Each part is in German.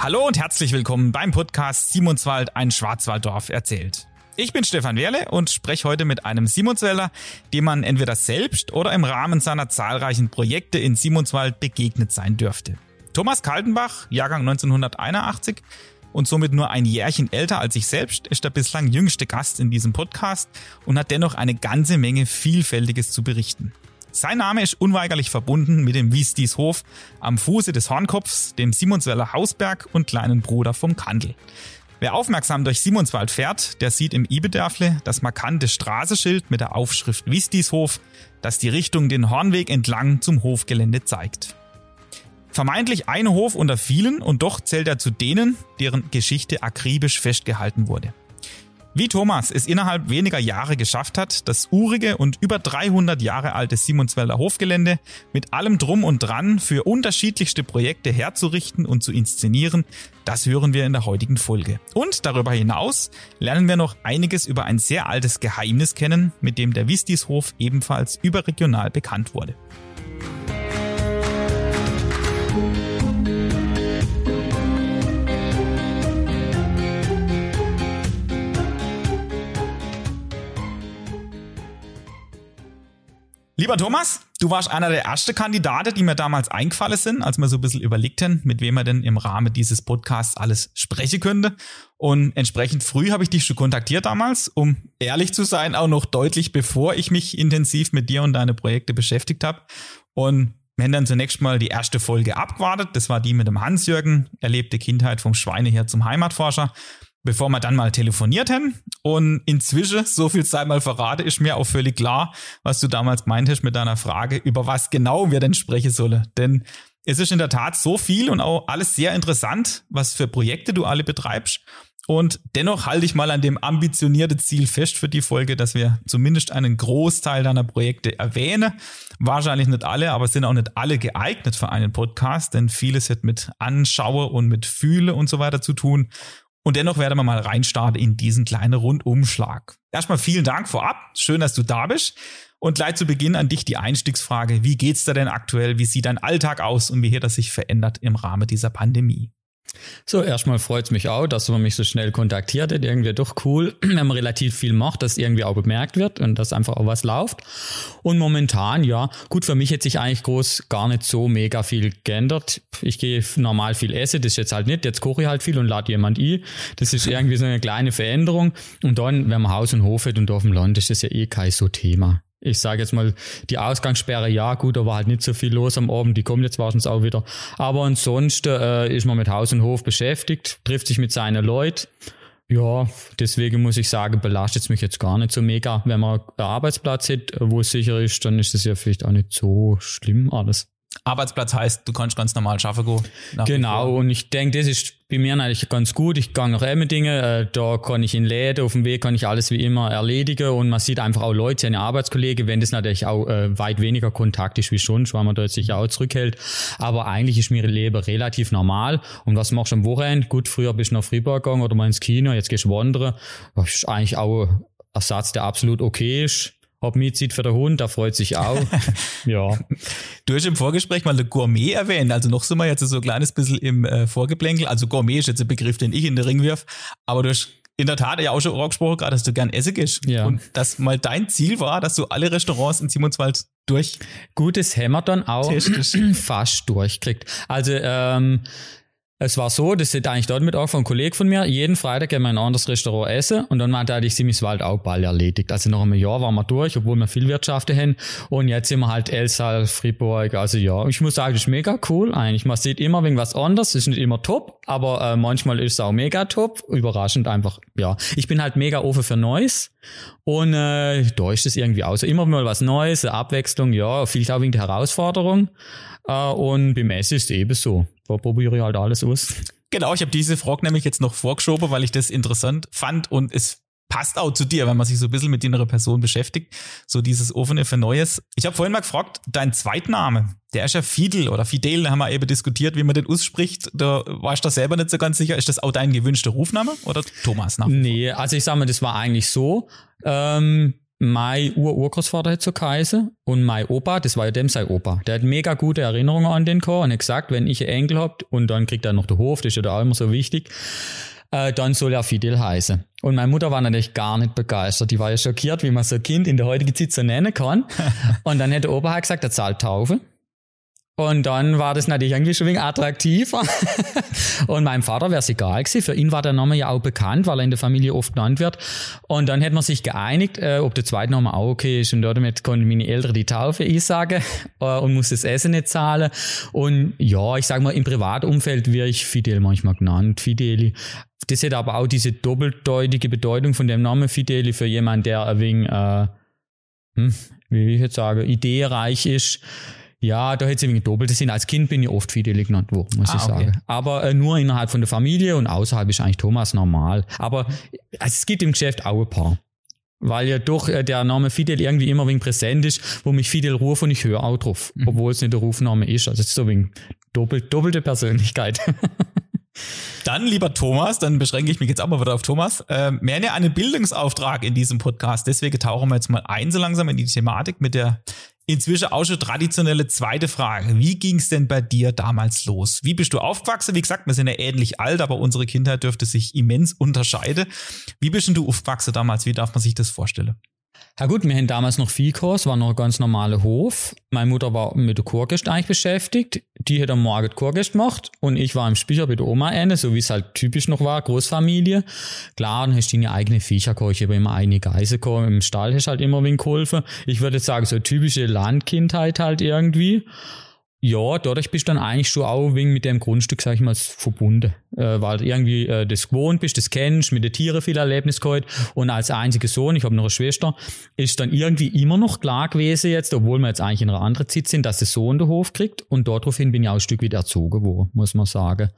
Hallo und herzlich willkommen beim Podcast Simonswald, ein Schwarzwalddorf erzählt. Ich bin Stefan Wehrle und spreche heute mit einem Simonswälder, dem man entweder selbst oder im Rahmen seiner zahlreichen Projekte in Simonswald begegnet sein dürfte. Thomas Kaltenbach, Jahrgang 1981 und somit nur ein Jährchen älter als ich selbst, ist der bislang jüngste Gast in diesem Podcast und hat dennoch eine ganze Menge Vielfältiges zu berichten. Sein Name ist unweigerlich verbunden mit dem Wiestieshof am Fuße des Hornkopfs, dem Simonsweller Hausberg und kleinen Bruder vom Kandel. Wer aufmerksam durch Simonswald fährt, der sieht im Ibedörfle das markante Straßenschild mit der Aufschrift Wistieshof, das die Richtung den Hornweg entlang zum Hofgelände zeigt. Vermeintlich ein Hof unter vielen und doch zählt er zu denen, deren Geschichte akribisch festgehalten wurde. Wie Thomas es innerhalb weniger Jahre geschafft hat, das urige und über 300 Jahre alte Simonswälder Hofgelände mit allem Drum und Dran für unterschiedlichste Projekte herzurichten und zu inszenieren, das hören wir in der heutigen Folge. Und darüber hinaus lernen wir noch einiges über ein sehr altes Geheimnis kennen, mit dem der Wistishof ebenfalls überregional bekannt wurde. Lieber Thomas, du warst einer der ersten Kandidaten, die mir damals eingefallen sind, als wir so ein bisschen überlegten, mit wem wir denn im Rahmen dieses Podcasts alles sprechen könnte. Und entsprechend früh habe ich dich schon kontaktiert damals, um ehrlich zu sein, auch noch deutlich bevor ich mich intensiv mit dir und deine Projekte beschäftigt habe. Und wir haben dann zunächst mal die erste Folge abgewartet. Das war die mit dem Hans-Jürgen, erlebte Kindheit vom Schweinehirt zum Heimatforscher bevor wir dann mal telefoniert haben. Und inzwischen, so viel sei mal verrate, ist mir auch völlig klar, was du damals meintest mit deiner Frage, über was genau wir denn sprechen sollen. Denn es ist in der Tat so viel und auch alles sehr interessant, was für Projekte du alle betreibst. Und dennoch halte ich mal an dem ambitionierten Ziel fest für die Folge, dass wir zumindest einen Großteil deiner Projekte erwähnen. Wahrscheinlich nicht alle, aber sind auch nicht alle geeignet für einen Podcast, denn vieles hat mit Anschaue und mit Fühle und so weiter zu tun. Und dennoch werden wir mal reinstarten in diesen kleinen Rundumschlag. Erstmal vielen Dank vorab. Schön, dass du da bist. Und gleich zu Beginn an dich die Einstiegsfrage. Wie geht's dir denn aktuell? Wie sieht dein Alltag aus und wie hat das sich verändert im Rahmen dieser Pandemie? So, erstmal freut es mich auch, dass man mich so schnell kontaktiert hat. Irgendwie doch cool, wenn man relativ viel macht, dass irgendwie auch bemerkt wird und dass einfach auch was läuft. Und momentan, ja, gut, für mich hat sich eigentlich groß gar nicht so mega viel geändert. Ich gehe normal viel essen, das ist jetzt halt nicht. Jetzt koche ich halt viel und lade jemand ein. Das ist irgendwie so eine kleine Veränderung. Und dann, wenn man Haus und Hof hat und auf dem Land, ist das ja eh kein so Thema ich sage jetzt mal, die Ausgangssperre, ja gut, da war halt nicht so viel los am Abend, die kommt jetzt wahrscheinlich auch wieder. Aber ansonsten äh, ist man mit Haus und Hof beschäftigt, trifft sich mit seinen Leuten. Ja, deswegen muss ich sagen, belastet es mich jetzt gar nicht so mega. Wenn man einen Arbeitsplatz hat, wo es sicher ist, dann ist das ja vielleicht auch nicht so schlimm alles. Arbeitsplatz heißt, du kannst ganz normal schaffen gehen. Genau, und ich denke, das ist bei mir eigentlich ganz gut. Ich gehe noch immer Dinge, äh, da kann ich in Läden, auf dem Weg kann ich alles wie immer erledigen und man sieht einfach auch Leute, seine Arbeitskollegen, wenn das natürlich auch äh, weit weniger Kontakt ist wie schon, weil man dort sich auch zurückhält. Aber eigentlich ist mir Leben relativ normal. Und was machst du am Wochenende? Gut, früher bist du nach Freiburg gegangen oder mal ins Kino, jetzt gehst du wandern. Das ist eigentlich auch ein Ersatz, der absolut okay ist hab Mietzit für den Hund, da freut sich auch. ja. Du hast im Vorgespräch mal eine Gourmet erwähnt, also noch sind wir jetzt so ein kleines bisschen im äh, Vorgeplänkel. Also Gourmet ist jetzt ein Begriff, den ich in den Ring wirf, aber du hast in der Tat ja auch schon angesprochen, gerade, dass du gern essen gehst. Ja. Und dass mal dein Ziel war, dass du alle Restaurants in Simonswald durch. Gutes Hämmer dann auch fast durchkriegt. Also ähm, es war so, das ist eigentlich dort mit auch von einem Kollegen von mir, jeden Freitag gehen wir in ein anderes Restaurant essen und dann meinte ich, Simmiswald auch bald erledigt. Also nach einem Jahr waren wir durch, obwohl wir viel Wirtschaften haben. Und jetzt sind wir halt Elsal, Fribourg, also ja, ich muss sagen, das ist mega cool eigentlich. Man sieht immer irgendwas anderes, ist nicht immer top, aber äh, manchmal ist es auch mega top, überraschend einfach, ja. Ich bin halt mega offen für Neues. Und äh, da ist es irgendwie auch so, immer mal was Neues, Abwechslung, ja, viel auch wegen der Herausforderung. Äh, und beim Essen ist es eben so da probiere ich halt alles aus. Genau, ich habe diese Frage nämlich jetzt noch vorgeschoben, weil ich das interessant fand und es passt auch zu dir, wenn man sich so ein bisschen mit deiner Person beschäftigt. So dieses offene für Neues. Ich habe vorhin mal gefragt, dein Zweitname, der ist ja Fidel oder Fidel, da haben wir eben diskutiert, wie man den ausspricht. Da warst du da selber nicht so ganz sicher. Ist das auch dein gewünschter Rufname oder Thomas? Name? Nee, also ich sage mal, das war eigentlich so. Ähm, mein Ur-Urgroßvater hat so geheißen und mein Opa, das war ja dem sein Opa, der hat mega gute Erinnerungen an den Chor und hat gesagt, wenn ich einen Enkel hab und dann kriegt er noch den Hof, das ist ja auch immer so wichtig, äh, dann soll er Fidel heißen. Und meine Mutter war natürlich gar nicht begeistert. Die war ja schockiert, wie man so ein Kind in der heutigen Zeit so nennen kann. und dann hat der Opa halt gesagt, er zahlt Taufe. Und dann war das natürlich irgendwie schon wenig attraktiver. und meinem Vater wäre es egal gewesen. Für ihn war der Name ja auch bekannt, weil er in der Familie oft genannt wird. Und dann hätte man sich geeinigt, äh, ob der zweite Name auch okay ist. Und damit konnten meine Eltern die Taufe einsagen äh, und muss das Essen nicht zahlen. Und ja, ich sage mal, im Privatumfeld wäre ich Fidel manchmal genannt, Fideli. Das hätte aber auch diese doppeldeutige Bedeutung von dem Namen Fideli für jemanden, der ein wenig, äh, hm, wie ich jetzt sage, ideereich ist ja, da hätte es irgendwie doppelte Sinn. Als Kind bin ich oft Fideli genannt worden, muss ah, ich sagen. Okay. Aber äh, nur innerhalb von der Familie und außerhalb ist eigentlich Thomas normal. Aber also, es gibt im Geschäft auch ein paar. Weil ja doch äh, der Name Fidel irgendwie immer wegen präsent ist, wo mich Fidel ruft und ich höre auch drauf, mhm. obwohl es nicht der Rufname ist. Also es ist so wegen doppelt, doppelte Persönlichkeit. Dann, lieber Thomas, dann beschränke ich mich jetzt auch mal wieder auf Thomas. Äh, mehr ja einen Bildungsauftrag in diesem Podcast. Deswegen tauchen wir jetzt mal ein so langsam in die Thematik mit der Inzwischen auch schon traditionelle zweite Frage. Wie ging es denn bei dir damals los? Wie bist du aufgewachsen? Wie gesagt, wir sind ja ähnlich alt, aber unsere Kindheit dürfte sich immens unterscheiden. Wie bist denn du aufgewachsen damals? Wie darf man sich das vorstellen? Ja gut, wir hatten damals noch Viehkurs, war noch ein ganz normaler Hof. Meine Mutter war mit der Kurgest eigentlich beschäftigt. Die hat am Morgen Kurgest gemacht und ich war im Speicher bei der Oma eine, so wie es halt typisch noch war, Großfamilie. Klar, dann hast du deine eigene Viecher gehabt. Ich habe immer eine Geise gehabt. Im Stall hast du halt immer wen geholfen. Ich würde sagen, so typische Landkindheit halt irgendwie. Ja, dadurch bist du dann eigentlich schon auch wegen mit dem Grundstück, sag ich mal, verbunden. Äh, weil irgendwie äh, das gewohnt bist, das kennst, mit den Tieren viel Erlebnis gehabt. Und als einziger Sohn, ich habe noch eine Schwester, ist dann irgendwie immer noch klar gewesen jetzt, obwohl wir jetzt eigentlich in einer anderen Zeit sind, dass der Sohn den Hof kriegt. Und daraufhin bin ich auch ein Stück wieder erzogen worden, muss man sagen.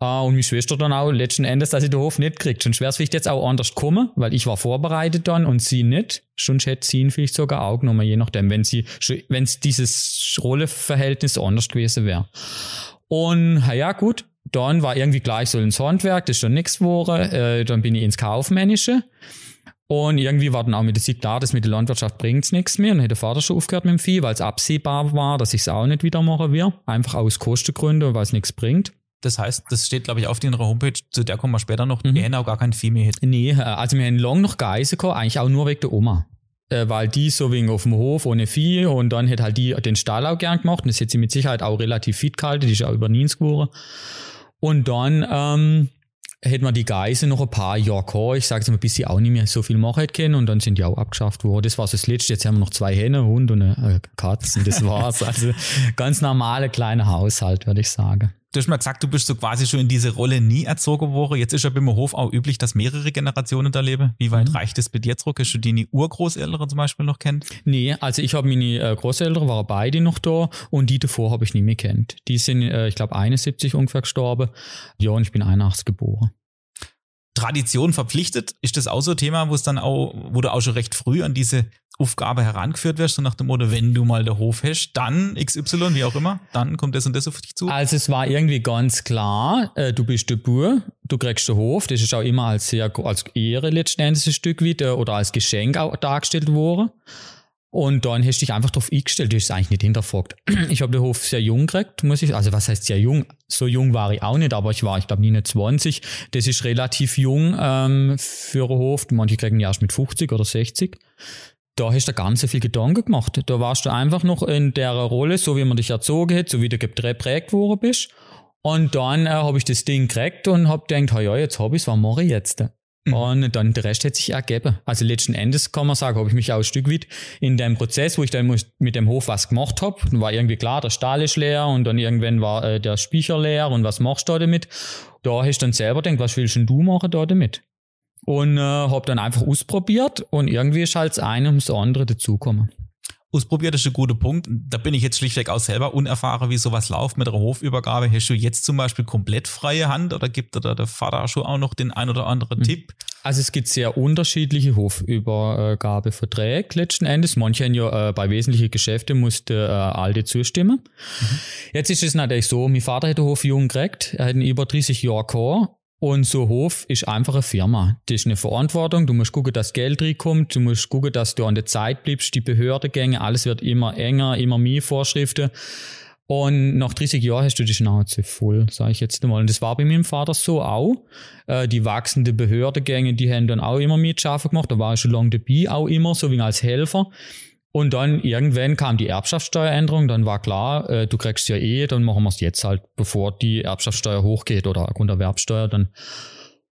Uh, und meine Schwester dann auch letzten Endes, dass sie den Hof nicht kriegt. Sonst wäre es vielleicht jetzt auch anders kommen, weil ich war vorbereitet dann und sie nicht. Sonst hätte sie ihn vielleicht sogar auch genommen, je nachdem, wenn sie, wenn es dieses Rolleverhältnis anders gewesen wäre. Und ja gut, dann war irgendwie gleich so ins Handwerk, das ist schon nichts geworden. Äh, dann bin ich ins Kaufmännische. Und irgendwie war dann auch mit der Sicht klar, dass mit der Landwirtschaft bringt's nichts mehr. Dann hat der Vater schon aufgehört mit dem Vieh, weil es absehbar war, dass ich es auch nicht wieder machen will. Einfach aus Kostengründen, weil es nichts bringt. Das heißt, das steht, glaube ich, auf ihrer Homepage, zu der kommen wir später noch, mhm. auch gar kein Vieh mehr. Hin. Nee, äh, also wir haben lang noch Geise gehabt, eigentlich auch nur wegen der Oma. Äh, weil die so wegen auf dem Hof ohne Vieh und dann hat halt die den Stall auch gern gemacht und das hat sie mit Sicherheit auch relativ fit gehalten, die ist auch über 90 geworden. Und dann ähm, hätten wir die Geise noch ein paar Jahre gehabt. Ich sage es mal, bis sie auch nicht mehr so viel machen können und dann sind die auch abgeschafft worden. Das war so das Letzte. Jetzt haben wir noch zwei Hähne, Hund und eine Katze. Das war's. also ganz normale kleine Haushalt, würde ich sagen. Du hast mal gesagt, du bist so quasi schon in diese Rolle nie erzogen worden. Jetzt ist ja beim Hof auch üblich, dass mehrere Generationen da leben. Wie weit mhm. reicht es bei dir zurück? Hast du die Urgroßeltern zum Beispiel noch kennt? Nee, also ich habe meine äh, Großeltern, waren beide noch da und die davor habe ich nie mehr kennt. Die sind, äh, ich glaube, 71 ungefähr gestorben. Ja, und ich bin 81 geboren. Tradition verpflichtet, ist das auch so ein Thema, wo es dann auch, wo du auch schon recht früh an diese Aufgabe herangeführt wirst, so nach dem Motto, wenn du mal der Hof hast, dann XY, wie auch immer, dann kommt das und das auf dich zu? Also es war irgendwie ganz klar, äh, du bist der Bur, du kriegst den Hof, das ist auch immer als sehr, als Ehre letztendlich ein Stück wieder oder als Geschenk auch dargestellt worden. Und dann hast du dich einfach drauf eingestellt, du hast es eigentlich nicht hinterfragt. Ich habe den Hof sehr jung gekriegt, muss ich, also was heißt sehr jung? So jung war ich auch nicht, aber ich war, ich glaube, nie 20. Das ist relativ jung ähm, für einen Hof. Manche kriegen ja erst mit 50 oder 60 da hast du ganz viel Gedanken gemacht. Da warst du einfach noch in der Rolle, so wie man dich erzogen hat, so wie du geprägt worden bist. Und dann äh, habe ich das Ding gekriegt und habe gedacht, ja, jetzt habe ich es, was mache ich jetzt? Mhm. Und dann der Rest hat sich ergeben. Also letzten Endes kann man sagen, habe ich mich auch ein Stück weit in dem Prozess, wo ich dann mit dem Hof was gemacht habe, war irgendwie klar, der Stall ist leer und dann irgendwann war äh, der Speicher leer und was machst du da damit? Da hast du dann selber gedacht, was willst denn du machen da damit? und äh, habe dann einfach ausprobiert und irgendwie ist halt das eine ums andere dazugekommen. Ausprobiert ist ein guter Punkt. Da bin ich jetzt schlichtweg auch selber unerfahren, wie sowas läuft mit der Hofübergabe. Hast du jetzt zum Beispiel komplett freie Hand oder gibt da der Vater schon auch noch den ein oder anderen mhm. Tipp? Also es gibt sehr unterschiedliche Hofübergabeverträge letzten Endes. Manche haben ja äh, bei wesentlichen Geschäften musste äh, alte zustimmen. Mhm. Jetzt ist es natürlich so, mein Vater hat den Hof jung gekriegt. Er hat ihn über 30 Jahre gehabt Und so Hof ist einfach eine Firma. Das ist eine Verantwortung. Du musst gucken, dass Geld reinkommt. Du musst gucken, dass du an der Zeit bleibst. Die Behördegänge, alles wird immer enger, immer mehr Vorschriften. Und nach 30 Jahren hast du die Schnauze voll, sage ich jetzt mal. Und das war bei meinem Vater so auch. Äh, die wachsende Behördegänge, die haben dann auch immer Schafe gemacht. Da war ich schon lange dabei, auch immer, so wie als Helfer. Und dann irgendwann kam die Erbschaftssteueränderung, dann war klar, äh, du kriegst ja eh, dann machen wir es jetzt halt, bevor die Erbschaftssteuer hochgeht oder Grunderwerbsteuer. Dann.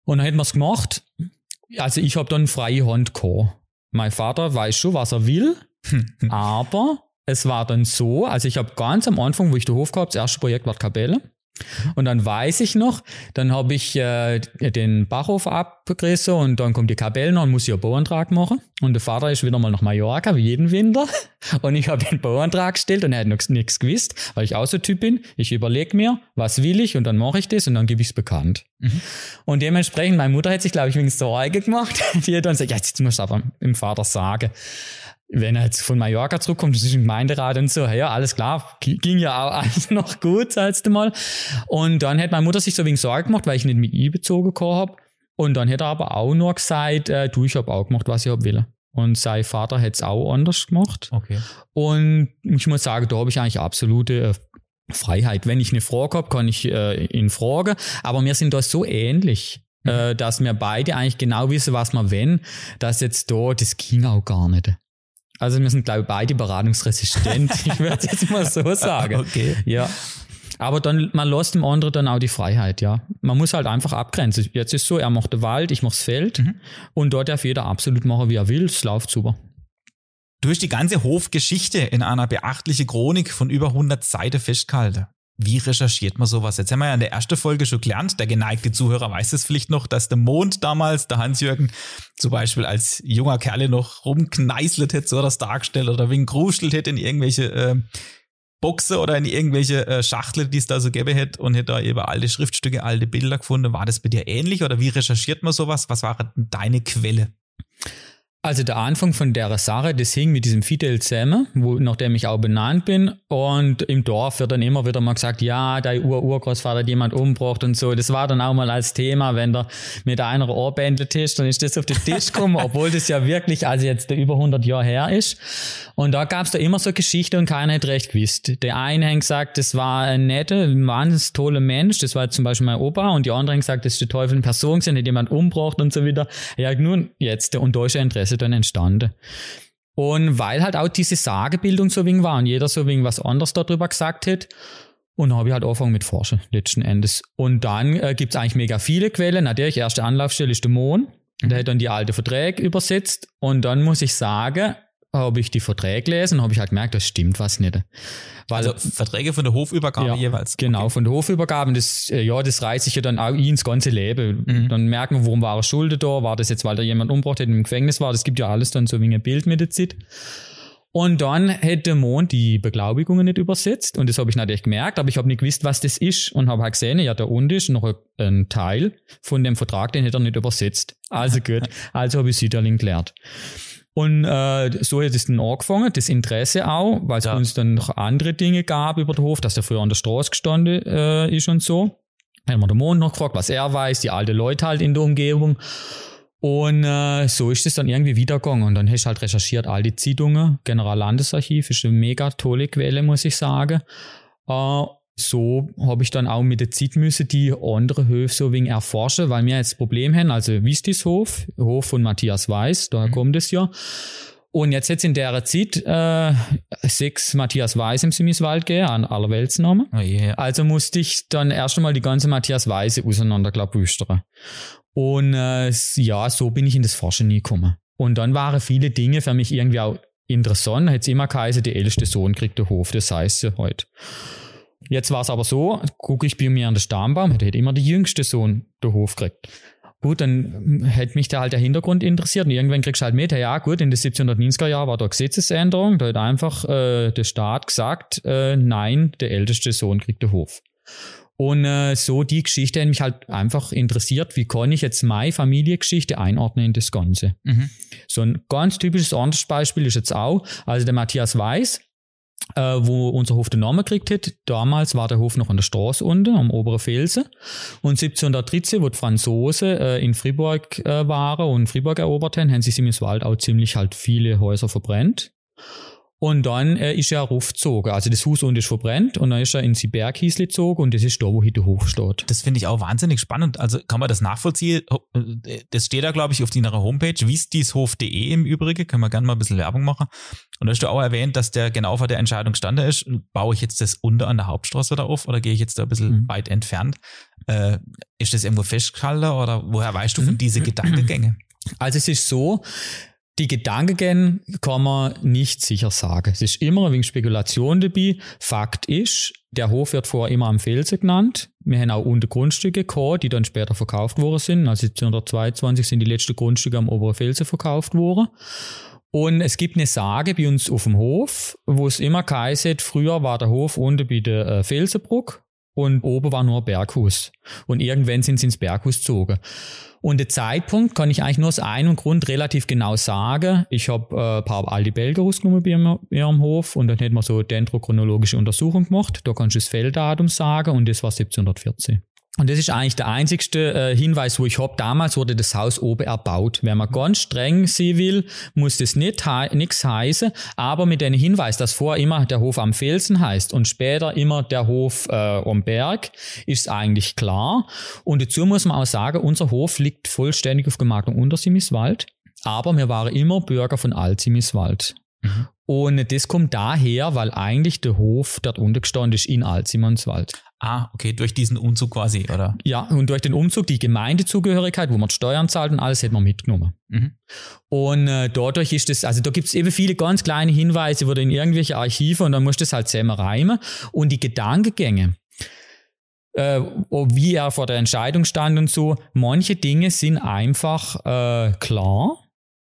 Und dann hätten wir es gemacht. Also ich habe dann freie Hand gehabt. Mein Vater weiß schon, was er will, aber es war dann so, also ich habe ganz am Anfang, wo ich den Hof gehabt, das erste Projekt war Kapelle. Und dann weiß ich noch, dann habe ich äh, den Bachhof abgerissen und dann kommt die Kapelle noch und muss ich einen Bauantrag machen. Und der Vater ist wieder mal nach Mallorca, wie jeden Winter. Und ich habe den Bauantrag gestellt und er hat noch nichts gewusst, weil ich auch so Typ bin. Ich überlege mir, was will ich und dann mache ich das und dann gebe ich es bekannt. Mhm. Und dementsprechend, meine Mutter hat sich, glaube ich, wegen Sorge gemacht. Die hat dann gesagt, ja, jetzt muss ich aber dem Vater sagen wenn er jetzt von Mallorca zurückkommt, das ist ein Gemeinderat und so, ja, alles klar, ging ja auch alles noch gut, sagst du mal. Und dann hat meine Mutter sich so wegen Sorge gemacht, weil ich nicht mit ihr bezogen habe. Und dann hat er aber auch nur gesagt, äh, du, ich habe auch gemacht, was ich hab will. Und sein Vater hat es auch anders gemacht. Okay. Und ich muss sagen, da habe ich eigentlich absolute äh, Freiheit. Wenn ich eine Frage habe, kann ich äh, ihn fragen. Aber wir sind da so ähnlich, mhm. äh, dass wir beide eigentlich genau wissen, was wir wenn, dass jetzt da, das ging auch gar nicht. Also wir sind, glaube ich, beide beratungsresistent. ich würde jetzt mal so sagen. Okay. Ja. Aber dann, man lässt dem anderen dann auch die Freiheit, ja. Man muss halt einfach abgrenzen. Jetzt ist so, er macht den Wald, ich mach's Feld. Mhm. Und dort darf jeder absolut machen, wie er will. Es läuft super. Du hast die ganze Hofgeschichte in einer beachtlichen Chronik von über 100 Seiten festgehalten. Wie recherchiert man sowas? Jetzt haben wir ja in der ersten Folge schon gelernt, der geneigte Zuhörer weiß es vielleicht noch, dass der Mond damals, der Hans-Jürgen, zum Beispiel als junger Kerle noch rumkneißelt hätte, so das dargestellt oder wegen gruschelt hätte in irgendwelche äh, Boxe oder in irgendwelche äh, Schachtel, die es da so gäbe hätte und hätte da eben alte Schriftstücke, alte Bilder gefunden. War das bei dir ähnlich oder wie recherchiert man sowas? Was war denn deine Quelle? Also der Anfang von der Sache, das hing mit diesem Fidel zusammen, wo, nachdem ich auch benannt bin. Und im Dorf wird dann immer wieder mal gesagt, ja, dein Ur-Urgroßvater hat jemand umgebracht und so. Das war dann auch mal als Thema, wenn der mit einer Ohrbändel ist, dann ist das auf den Tisch gekommen, obwohl das ja wirklich, also jetzt über 100 Jahre her ist. Und da gab es da immer so Geschichte und keiner hat recht gewusst. Der eine hat gesagt, das war ein netter, ein wahnsinnig toller Mensch, das war zum Beispiel mein Opa, und die anderen haben gesagt, das ist der Teufel in Person, hat jemand umgebracht und so wieder. Ja, nun jetzt, und da ist ein Interesse dann entstanden. Und weil halt auch diese Sagebildung so wegen war und jeder so wegen was anderes darüber gesagt hat, und habe ich halt angefangen mit Forschen, letzten Endes. Und dann äh, gibt es eigentlich mega viele Quellen. Natürlich, erste Anlaufstelle ist der Mond. Der hat dann die alte Verträge übersetzt. Und dann muss ich sagen, habe ich die Verträge gelesen und habe ich halt gemerkt, das stimmt was nicht. Weil, also Verträge von der Hofübergabe ja, jeweils. Genau, okay. von der Hofübergabe. Das, äh, ja, das reißt sich ja dann auch ins ganze Leben. Mhm. Dann merken wir, warum war er schuldet da? War das jetzt, weil da jemand umgebracht hat, im Gefängnis war? Das gibt ja alles dann so wie ein Bild mit der Zeit. Und dann hätte Mond die Beglaubigungen nicht übersetzt. Und das habe ich natürlich gemerkt, aber ich habe nicht gewusst, was das ist. Und habe halt gesehen, ja, da unten ist noch ein Teil von dem Vertrag, den hätte er nicht übersetzt. Also gut. also habe ich Süderling gelernt. Und äh, so hat es dann angefangen, das Interesse auch, weil es ja. uns dann noch andere Dinge gab über den Hof, dass der früher an der Straße gestanden äh, ist und so. Dann haben wir den Mond noch gefragt, was er weiß, die alte Leute halt in der Umgebung. Und äh, so ist es dann irgendwie wiedergegangen. Und dann hast du halt recherchiert, all die Zeitungen. Generallandesarchiv ist eine mega tolle Quelle, muss ich sagen. Äh, so habe ich dann auch mit der Zeit müssen die andere Höfe so wegen erforschen, weil wir jetzt das Problem haben, also Wistishof, Hof von Matthias Weiß, daher mhm. kommt es ja. Und jetzt jetzt in der Zeit äh, sechs Matthias Weiß im Simiswald gehen, an aller Weltsnamen. Oh yeah. Also musste ich dann erst einmal die ganze Matthias Weiße auseinanderklabüstern. Und äh, ja, so bin ich in das Forschen nie gekommen. Und dann waren viele Dinge für mich irgendwie auch interessant. Hat es immer geheißen, der älteste Sohn kriegt den Hof, das heißt ja heute. Jetzt war es aber so, gucke ich bei mir an den Stammbaum, hätte immer der jüngste Sohn den Hof gekriegt. Gut, dann hätte mich da halt der Hintergrund interessiert und irgendwann kriegst du halt mit, ja gut, in den 1790er Jahren war da Gesetzesänderung, da hat einfach äh, der Staat gesagt, äh, nein, der älteste Sohn kriegt den Hof. Und äh, so die Geschichte hat mich halt einfach interessiert, wie kann ich jetzt meine Familiengeschichte einordnen in das Ganze. Mhm. So ein ganz typisches anderes Beispiel ist jetzt auch, also der Matthias Weiß, äh, wo unser Hof den Namen gekriegt hat. Damals war der Hof noch an der Straße unten, am oberen Felsen. Und 1713, wo die Franzosen äh, in Fribourg äh, waren und Fribourg erobert haben, haben sie im Wald auch ziemlich halt viele Häuser verbrennt. Und dann äh, ist er raufgezogen. Also das Haus unten ist verbrennt und dann ist er in die Berghiesle gezogen und das ist da, wo heute der Hof steht. Das finde ich auch wahnsinnig spannend. Also kann man das nachvollziehen? Das steht da, glaube ich, auf deiner Homepage, wiesdieshof.de im Übrigen. Können wir gerne mal ein bisschen Werbung machen. Und da hast du auch erwähnt, dass der genau vor der Entscheidung stand ist. Baue ich jetzt das unter an der Hauptstraße wieder auf oder gehe ich jetzt da ein bisschen mhm. weit entfernt? Äh, ist das irgendwo festgehalten oder woher weißt du von mhm. diese Gedankengänge? Also es ist so, die Gedanken kann man nicht sicher sagen. Es ist immer ein wenig Spekulation dabei. Fakt ist, der Hof wird vorher immer am Felsen genannt. Wir haben auch unter Grundstücke gehabt, die dann später verkauft worden sind. Also 1722 sind die letzten Grundstücke am oberen Felsen verkauft worden. Und es gibt eine Sage bei uns auf dem Hof, wo es immer geheißen früher war der Hof unten bei der äh, Felsenbruck und oben war nur ein Berghus. Und irgendwann sind sie ins Berghus gezogen. Und der Zeitpunkt kann ich eigentlich nur aus einem Grund relativ genau sagen. Ich habe äh, ein paar alte Belger rausgenommen bei ihrem Hof und dann hat man so dendrochronologische Untersuchung gemacht. Da kannst du das Felddatum sagen und das war 1714. Und das ist eigentlich der einzigste äh, Hinweis, wo ich hab. Damals wurde das Haus oben erbaut. Wenn man ganz streng sie will, muss das nicht nichts heißen. Aber mit dem Hinweis, dass vorher immer der Hof am Felsen heißt und später immer der Hof äh, am Berg, ist eigentlich klar. Und dazu muss man auch sagen, unser Hof liegt vollständig auf Gemarkung Untersimmiswald. Aber wir waren immer Bürger von Altsimiswald. Mhm. Und das kommt daher, weil eigentlich der Hof dort untergestanden ist in Alzimonswald. Ah, okay, durch diesen Umzug quasi, oder? Ja, und durch den Umzug, die Gemeindezugehörigkeit, wo man Steuern zahlt und alles, hätte man mitgenommen. Mhm. Und äh, dadurch ist es, also da gibt es eben viele ganz kleine Hinweise, du in irgendwelche Archive und dann musst du das halt selber reimen. Und die Gedankengänge, äh, wie er vor der Entscheidung stand und so, manche Dinge sind einfach äh, klar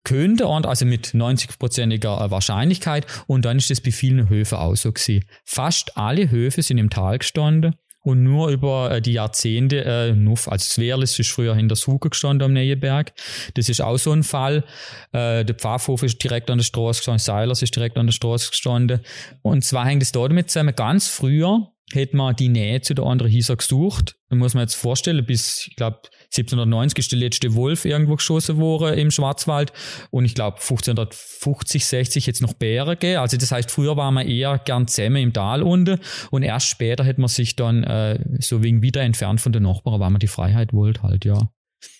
könnte und also mit 90-prozentiger Wahrscheinlichkeit und dann ist das bei vielen Höfen auch so gewesen. Fast alle Höfe sind im Tal gestanden und nur über äh, die Jahrzehnte, äh, Nuff, also Swerles ist früher hinter Suche gestanden am Neuenberg. Das ist auch so ein Fall. Äh, der Pfaffhof ist direkt an der Straße gestanden, Seilers ist direkt an der Straße gestanden. Und zwar hängt es damit zusammen, ganz früher hätte man die Nähe zu der anderen Hieser gesucht. Da muss man jetzt vorstellen, bis, ich glaube, 1790 ist der letzte Wolf irgendwo geschossen worden im Schwarzwald und ich glaube 1550, 60 jetzt noch Bären gegeben. Also das heißt, früher war man eher gern zusammen im Tal unten und erst später hat man sich dann äh, so wegen wieder entfernt von den Nachbarn, weil man die Freiheit wollte halt, ja.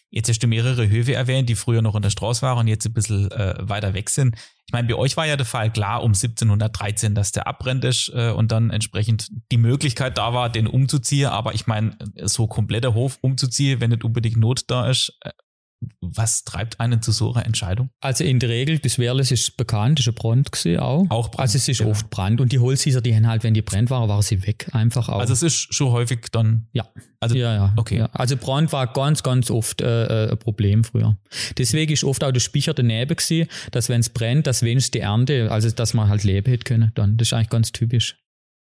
Jetzt hast du mehrere Höfe erwähnt, die früher noch in der Straße waren und jetzt ein bisschen äh, weiter weg sind. Ich meine, bei euch war ja der Fall klar um 1713, dass der abbrennt ist äh, und dann entsprechend die Möglichkeit da war, den umzuziehen. Aber ich meine, so kompletter Hof umzuziehen, wenn nicht unbedingt Not da ist, äh, was treibt einen zu so einer Entscheidung? Also in der Regel, das Werles ist bekannt, ist ein Brand gesehen auch. Auch Brand. Also es ist genau. oft Brand. Und die Holzhieser, die haben halt, wenn die brennt waren, waren sie weg. Einfach auch. Also es ist schon häufig dann. Ja. Also, ja, ja. Okay. Ja. Also Brand war ganz, ganz oft äh, äh, ein Problem früher. Deswegen ist oft auch der Speicher daneben gewesen, dass wenn es brennt, dass wenigstens die Ernte, also dass man halt leben hätte können dann. Das ist eigentlich ganz typisch.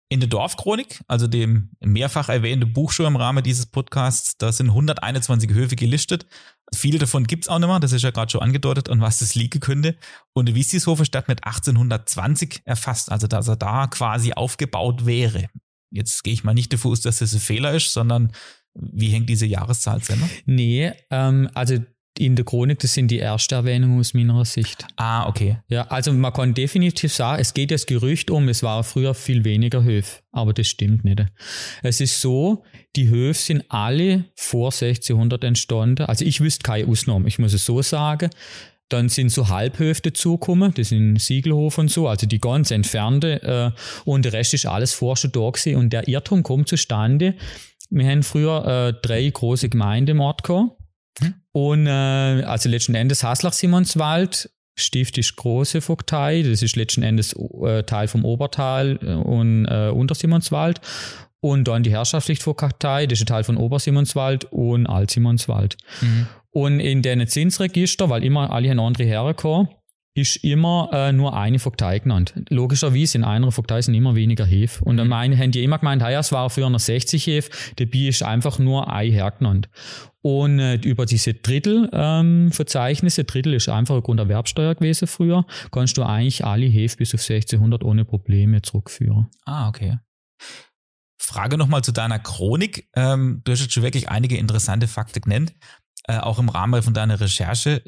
In der Dorfchronik, also dem mehrfach erwähnten Buch im Rahmen dieses Podcasts, da sind 121 Höfe gelistet. Viele davon gibt's auch nicht mehr, das ist ja gerade schon angedeutet, an was das liegen könnte. Und Wiestishofer Stadt mit 1820 erfasst, also dass er da quasi aufgebaut wäre. Jetzt gehe ich mal nicht davon aus, dass das ein Fehler ist, sondern wie hängt diese Jahreszahl zusammen? Nee, ähm, also in der Chronik, das sind die erste Erwähnung aus meiner Sicht. Ah, okay. Ja, also man kann definitiv sagen, es geht das Gerücht um, es war früher viel weniger Höfe, aber das stimmt nicht. Es ist so, die Höfe sind alle vor 1600 entstanden. Also ich wüsste keine Ausnahme, ich muss es so sagen. Dann sind so Halbhöfe dazugekommen, das sind Siegelhof und so, also die ganz entfernte. Äh, und der Rest ist alles vorher schon da gewesen. Und der Irrtum kommt zustande. Wir haben früher äh, drei große Gemeinden im Ort gehabt? Und äh, also letzten Endes Haslach-Simonswald, Stift ist große Vogtei, das ist letzten Endes äh, Teil vom Obertal äh, und äh, Untersimonswald. Und dann die Herrschaftspflichtvogtei, das ist ein Teil von Obersimonswald und Altsimonswald. Mhm. Und in den Zinsregister, weil immer alle haben andere hergekommen, ist immer äh, nur eine Vogtei genannt. Logischerweise in einer Vogtei sind immer weniger Hefe. Und dann mhm. meine, haben die immer gemeint, hey, es war für 60 Hefe, dabei ist einfach nur ein hergenannt. Und äh, über diese Drittel-Verzeichnisse, ähm, Drittel ist einfach eine Grunderwerbsteuer gewesen früher, kannst du eigentlich alle Hefe bis auf 1600 ohne Probleme zurückführen. Ah, okay. Frage nochmal zu deiner Chronik. Ähm, du hast jetzt schon wirklich einige interessante Fakten genannt, äh, auch im Rahmen von deiner Recherche.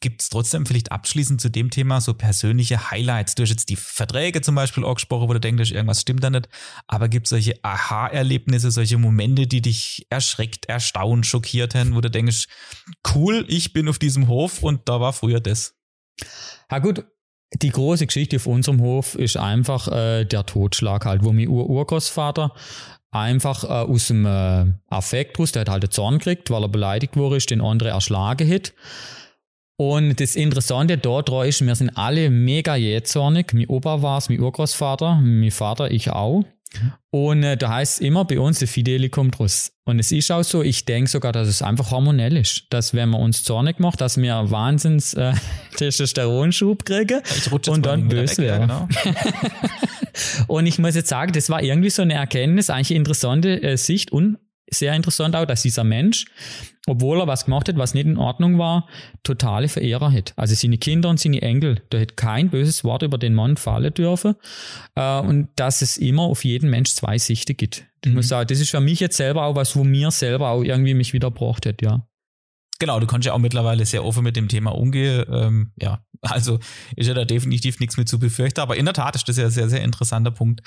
Gibt es trotzdem vielleicht abschließend zu dem Thema so persönliche Highlights? Du hast jetzt die Verträge zum Beispiel angesprochen, wo du denkst, irgendwas stimmt da nicht. Aber gibt es solche Aha-Erlebnisse, solche Momente, die dich erschreckt, erstaunt, schockiert haben, wo du denkst, cool, ich bin auf diesem Hof und da war früher das? Ja gut, die große Geschichte auf unserem Hof ist einfach äh, der Totschlag halt, wo mein Ur-Urgroßvater einfach äh, aus dem äh, Affekt raus, der hat halt einen Zorn gekriegt, weil er beleidigt wurde, den andere erschlagen hat. Und das Interessante dort ist, wir sind alle mega jähzornig. Mein Opa war es, mein Urgroßvater, mein Vater, ich auch. Und äh, da heißt immer bei uns, der Fideli kommt raus. Und es ist auch so, ich denke sogar, dass es einfach hormonell ist. Dass wenn man uns zornig macht, dass wir Wahnsinns äh, Testosteronschub kriegen und dann böse werden. Genau. und ich muss jetzt sagen, das war irgendwie so eine Erkenntnis, eigentlich eine interessante äh, Sicht und sehr interessant auch, dass dieser Mensch, obwohl er was gemacht hat, was nicht in Ordnung war, totale Verehrer hat. Also seine Kinder und seine Enkel, da hätte kein böses Wort über den Mann fallen dürfen. Äh, und dass es immer auf jeden Mensch zwei Sichten gibt. Ich mhm. muss sagen, das ist für mich jetzt selber auch was, wo mir selber auch irgendwie mich wieder braucht hat, ja. Genau, du kannst ja auch mittlerweile sehr offen mit dem Thema umgehen. Ähm, ja, also ist ja da definitiv nichts mit zu befürchten. Aber in der Tat ist das ja ein sehr, sehr interessanter Punkt,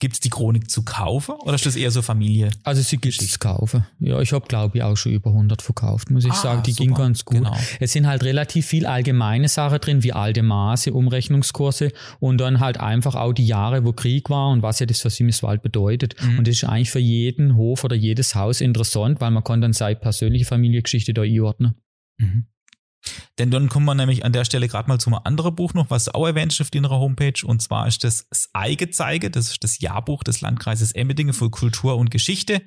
Gibt es die Chronik zu kaufen oder ist das eher so Familie? Also sie gibt es zu kaufen. Ja, ich habe glaube ich auch schon über 100 verkauft, muss ich ah, sagen. Die super. ging ganz gut. Genau. Es sind halt relativ viel allgemeine Sachen drin, wie alte Maße, Umrechnungskurse und dann halt einfach auch die Jahre, wo Krieg war und was ja das für Simmiswald bedeutet. Mhm. Und das ist eigentlich für jeden Hof oder jedes Haus interessant, weil man kann dann seine persönliche Familiengeschichte da einordnen. Mhm. Denn dann kommen wir nämlich an der Stelle gerade mal zu einem anderen Buch noch, was auch erwähnt ist auf ihrer Homepage. Und zwar ist das das Eigezeige, das ist das Jahrbuch des Landkreises Emmendingen für Kultur und Geschichte.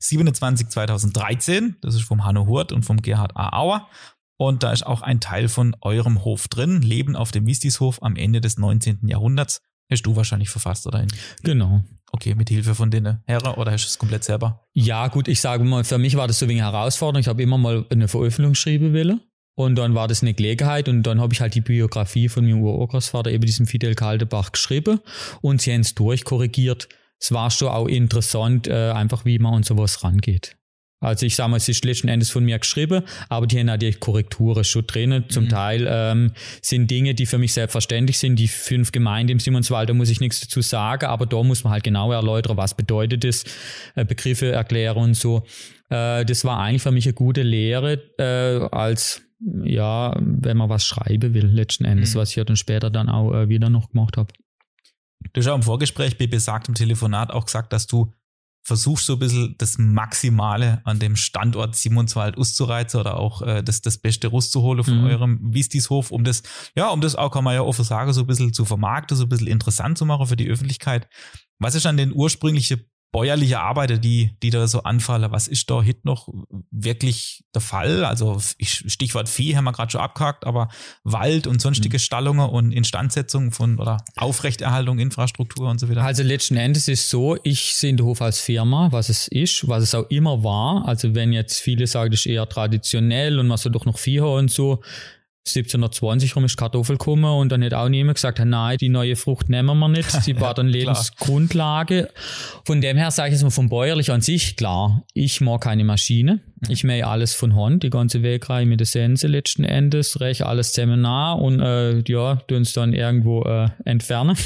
27 2013, das ist vom Hanno Hurt und vom Gerhard A. Auer. Und da ist auch ein Teil von eurem Hof drin, Leben auf dem Wistishof am Ende des 19. Jahrhunderts. Hast du wahrscheinlich verfasst, oder? Genau. Okay, mit Hilfe von den Herren oder hast du es komplett selber? Ja, gut, ich sage mal, für mich war das so wenig Herausforderung. Ich habe immer mal eine Veröffentlichung schreiben wollen. Und dann war das eine Gelegenheit und dann habe ich halt die Biografie von meinem Urgroßvater, eben diesem Fidel Kaldebach, geschrieben und sie haben es durchkorrigiert. Es war schon auch interessant, äh, einfach wie man an sowas rangeht. Also ich sage mal, es ist letzten Endes von mir geschrieben, aber die haben die Korrekturen schon drin. Zum mhm. Teil ähm, sind Dinge, die für mich selbstverständlich sind. Die fünf Gemeinden im Simonswald, da muss ich nichts dazu sagen, aber da muss man halt genau erläutern, was bedeutet das, äh, Begriffe erklären und so. Äh, das war eigentlich für mich eine gute Lehre äh, als ja, wenn man was schreiben will, letzten Endes, mhm. was ich ja dann später dann auch äh, wieder noch gemacht habe. Du hast ja im Vorgespräch bei besagtem Telefonat auch gesagt, dass du versuchst so ein bisschen das Maximale an dem Standort Simonswald auszureizen oder auch äh, das, das Beste rauszuholen von mhm. eurem Wistishof, um das, ja, um das auch, kann man ja offen sagen, so ein bisschen zu vermarkten, so ein bisschen interessant zu machen für die Öffentlichkeit. Was ist an den ursprünglichen bäuerliche Arbeiter, die, die da so anfallen, was ist da heute noch wirklich der Fall? Also Stichwort Vieh haben wir gerade schon abgehakt, aber Wald und sonstige mhm. Stallungen und Instandsetzung von oder Aufrechterhaltung, Infrastruktur und so weiter. Also letzten Endes ist so, ich sehe den Hof als Firma, was es ist, was es auch immer war. Also wenn jetzt viele sagen, das ist eher traditionell und man soll doch noch Vieh und so, 1720 rum ist Kartoffel gekommen und dann hat auch niemand gesagt, nein, die neue Frucht nehmen wir nicht. Die war dann Lebensgrundlage. Von dem her sage ich jetzt mal vom Bäuerlich an sich, klar, ich mag keine Maschine. Ich mähe alles von Hand, die ganze Wegreihe mit der Sense letzten Endes, räche alles zusammen nah und äh, ja, tun es dann irgendwo äh, entfernen.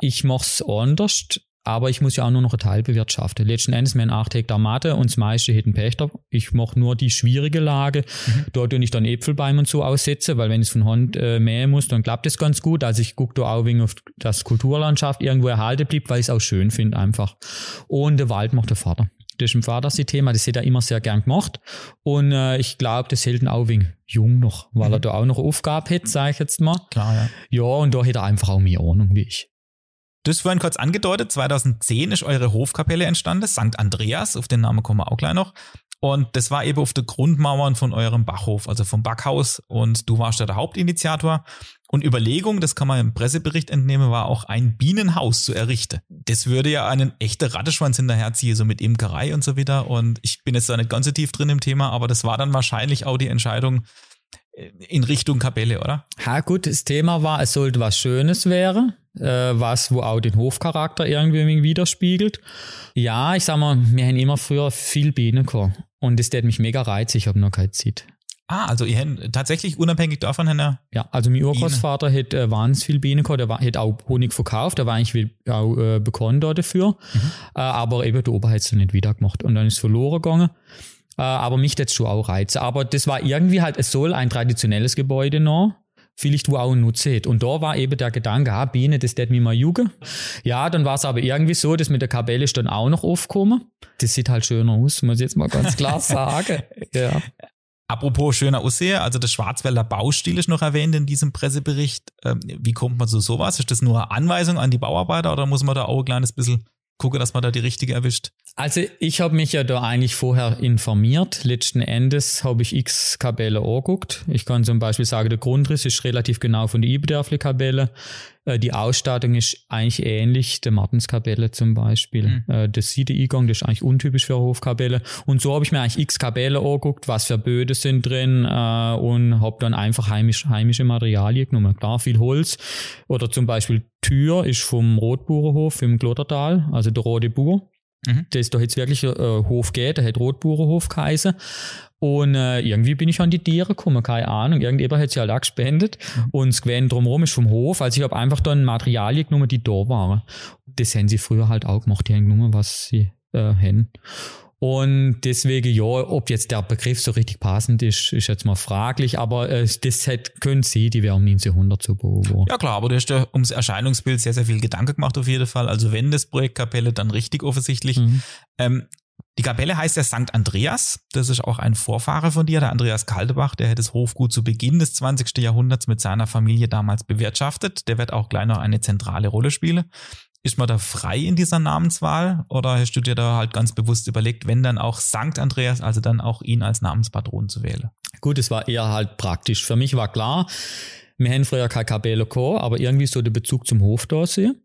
Ich mach's anders. Aber ich muss ja auch nur noch ein Teil bewirtschaften. Letzten Endes mein 8 Hektar Matte und das meiste hätten Pächter. Ich mache nur die schwierige Lage. Mhm. Dort und ich dann Äpfelbäume und so aussetze, weil wenn ich es von Hand äh, mähen muss, dann klappt es ganz gut. Also ich gucke da auch wegen auf das Kulturlandschaft irgendwo erhalten blieb, weil ich es auch schön finde einfach. Und der Wald macht der Vater. Das ist im Vater das Thema, das hat er immer sehr gern gemacht. Und äh, ich glaube, das hält ihn auch wegen jung noch, weil mhm. er da auch noch Aufgabe hat, sage ich jetzt mal. Klar, ja. Ja, und da hat er einfach auch mehr Ahnung wie ich. Du hast vorhin kurz angedeutet, 2010 ist eure Hofkapelle entstanden, St. Andreas, auf den Namen kommen wir auch gleich noch. Und das war eben auf der Grundmauern von eurem Bachhof, also vom Backhaus. Und du warst da der Hauptinitiator. Und Überlegung, das kann man im Pressebericht entnehmen, war auch ein Bienenhaus zu errichten. Das würde ja einen echten Ratteschwanz hinterherziehen, so mit Imkerei und so wieder. Und ich bin jetzt da nicht ganz so tief drin im Thema, aber das war dann wahrscheinlich auch die Entscheidung, in Richtung Kapelle, oder? Ja, gut, das Thema war, es sollte was Schönes wäre, äh, was, wo auch den Hofcharakter irgendwie widerspiegelt. Ja, ich sag mal, wir haben immer früher viel Bienen gehabt. Und das hat mich mega reizt, ich habe noch keine Zeit. Ah, also ihr habt tatsächlich unabhängig davon eine Ja, also mein Urgroßvater hat äh, wahnsinnig viel Bienen gehabt, der war, hat auch Honig verkauft, der war eigentlich auch äh, bekannt dafür, mhm. äh, aber eben der Ober hat es nicht wieder gemacht und dann ist es verloren gegangen. Äh, aber mich das schon auch reizen. Aber das war irgendwie halt, es soll ein traditionelles Gebäude noch vielleicht wo auch nutzt. Und da war eben der Gedanke, ah, Biene, das wird mir mal jugen. Ja, dann war es aber irgendwie so, dass mit der Kapelle ist dann auch noch aufgekommen. Das sieht halt schöner aus, muss ich jetzt mal ganz klar sagen. ja. Apropos schöner Aussehen, also der Schwarzwälder Baustil ist noch erwähnt in diesem Pressebericht. Ähm, wie kommt man zu sowas? Ist das nur Anweisung an die Bauarbeiter oder muss man da auch ein kleines bisschen gucke, dass man da die richtige erwischt? Also ich habe mich ja da eigentlich vorher informiert. Letzten Endes habe ich x Kabelle angeguckt. Ich kann zum Beispiel sagen, der Grundriss ist relativ genau von der Ibedörfli-Kabelle. Äh, die Ausstattung ist eigentlich ähnlich der Martenskapelle zum Beispiel. Mhm. Äh, das Siede-Eingang, das ist eigentlich untypisch für eine Hofkapelle. Und so habe ich mir eigentlich x Kabelle angeguckt, was für Böden sind drin äh, und habe dann einfach heimisch, heimische Materialien genommen. Klar, viel Holz. Oder zum Beispiel Tür ist vom Rotburenhof im Glottertal, also der Rote Bur. Mhm. Das ist doch jetzt wirklich äh, Hof geht, der hat Rotburenhof geheißen. Und äh, irgendwie bin ich an die Tiere gekommen, keine Ahnung. Irgendjemand hat sie halt auch gespendet. Mhm. Und das Gewinn drumherum ist vom Hof. Also ich habe einfach dann Materialien genommen, die da waren. Das haben sie früher halt auch gemacht, die haben genommen, was sie äh, haben. Und deswegen, ja, ob jetzt der Begriff so richtig passend ist, ist jetzt mal fraglich, aber äh, das halt können Sie, die um 1900 so beobachten. Ja klar, aber du hast ja ums Erscheinungsbild sehr, sehr viel Gedanken gemacht auf jeden Fall. Also wenn das Projekt Kapelle, dann richtig offensichtlich. Mhm. Ähm, die Kapelle heißt ja St. Andreas. Das ist auch ein Vorfahre von dir, der Andreas Kaldebach. Der hat das Hofgut zu Beginn des 20. Jahrhunderts mit seiner Familie damals bewirtschaftet. Der wird auch gleich noch eine zentrale Rolle spielen. Ist man da frei in dieser Namenswahl oder hast du dir da halt ganz bewusst überlegt, wenn dann auch Sankt Andreas, also dann auch ihn als Namenspatron zu wählen? Gut, es war eher halt praktisch. Für mich war klar, wir haben früher kein Kabele aber irgendwie so der Bezug zum Hof da sehen.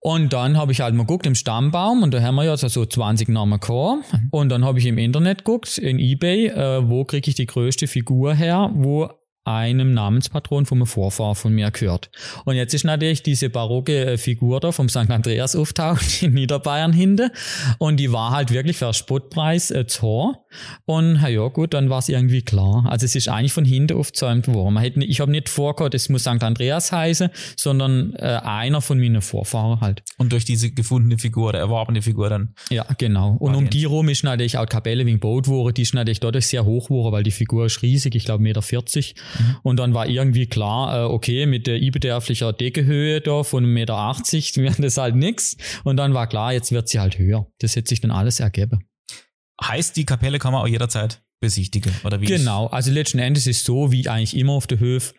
Und dann habe ich halt mal geguckt im Stammbaum und da haben wir ja so 20 Namen gehabt. Und dann habe ich im Internet geguckt, in Ebay, äh, wo kriege ich die größte Figur her, wo einem Namenspatron vom Vorfahr von mir gehört. Und jetzt ist natürlich diese barocke äh, Figur da vom St. Andreas auftaucht in Niederbayern hinten. Und die war halt wirklich für Spottpreis äh, Tor. Und ja gut, dann war es irgendwie klar. Also es ist eigentlich von hinten aufgezäumt worden. Man hätte, ich habe nicht vorgehört, es muss St. Andreas heißen, sondern äh, einer von meinen Vorfahren halt. Und durch diese gefundene Figur, der erworbene Figur dann. Ja, genau. Und um die rum ist natürlich auch Kapelle wegen Boot wurde, die ist natürlich dadurch sehr hoch wurde, weil die Figur ist riesig, ich glaube Meter 40. Mhm. Und dann war irgendwie klar, äh, okay, mit der überdarflicher Deckehöhe da von 1,80 Meter wird das halt nix. Und dann war klar, jetzt wird sie halt höher. Das hätte sich dann alles ergeben. Heißt, die Kapelle kann man auch jederzeit besichtigen, oder wie? Genau, also letzten Endes ist so, wie eigentlich immer auf der Höfe,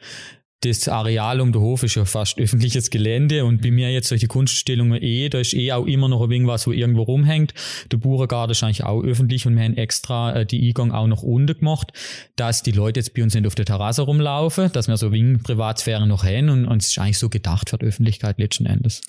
das Areal um den Hof ist ja fast öffentliches Gelände und bei mir jetzt solche Kunststellungen eh, da ist eh auch immer noch irgendwas, wo irgendwo rumhängt. Der Burengarten ist eigentlich auch öffentlich und wir haben extra äh, die Eingang auch noch unten gemacht, dass die Leute jetzt bei uns nicht auf der Terrasse rumlaufen, dass wir so wegen Privatsphäre noch hin und, und es ist eigentlich so gedacht für die Öffentlichkeit letzten Endes.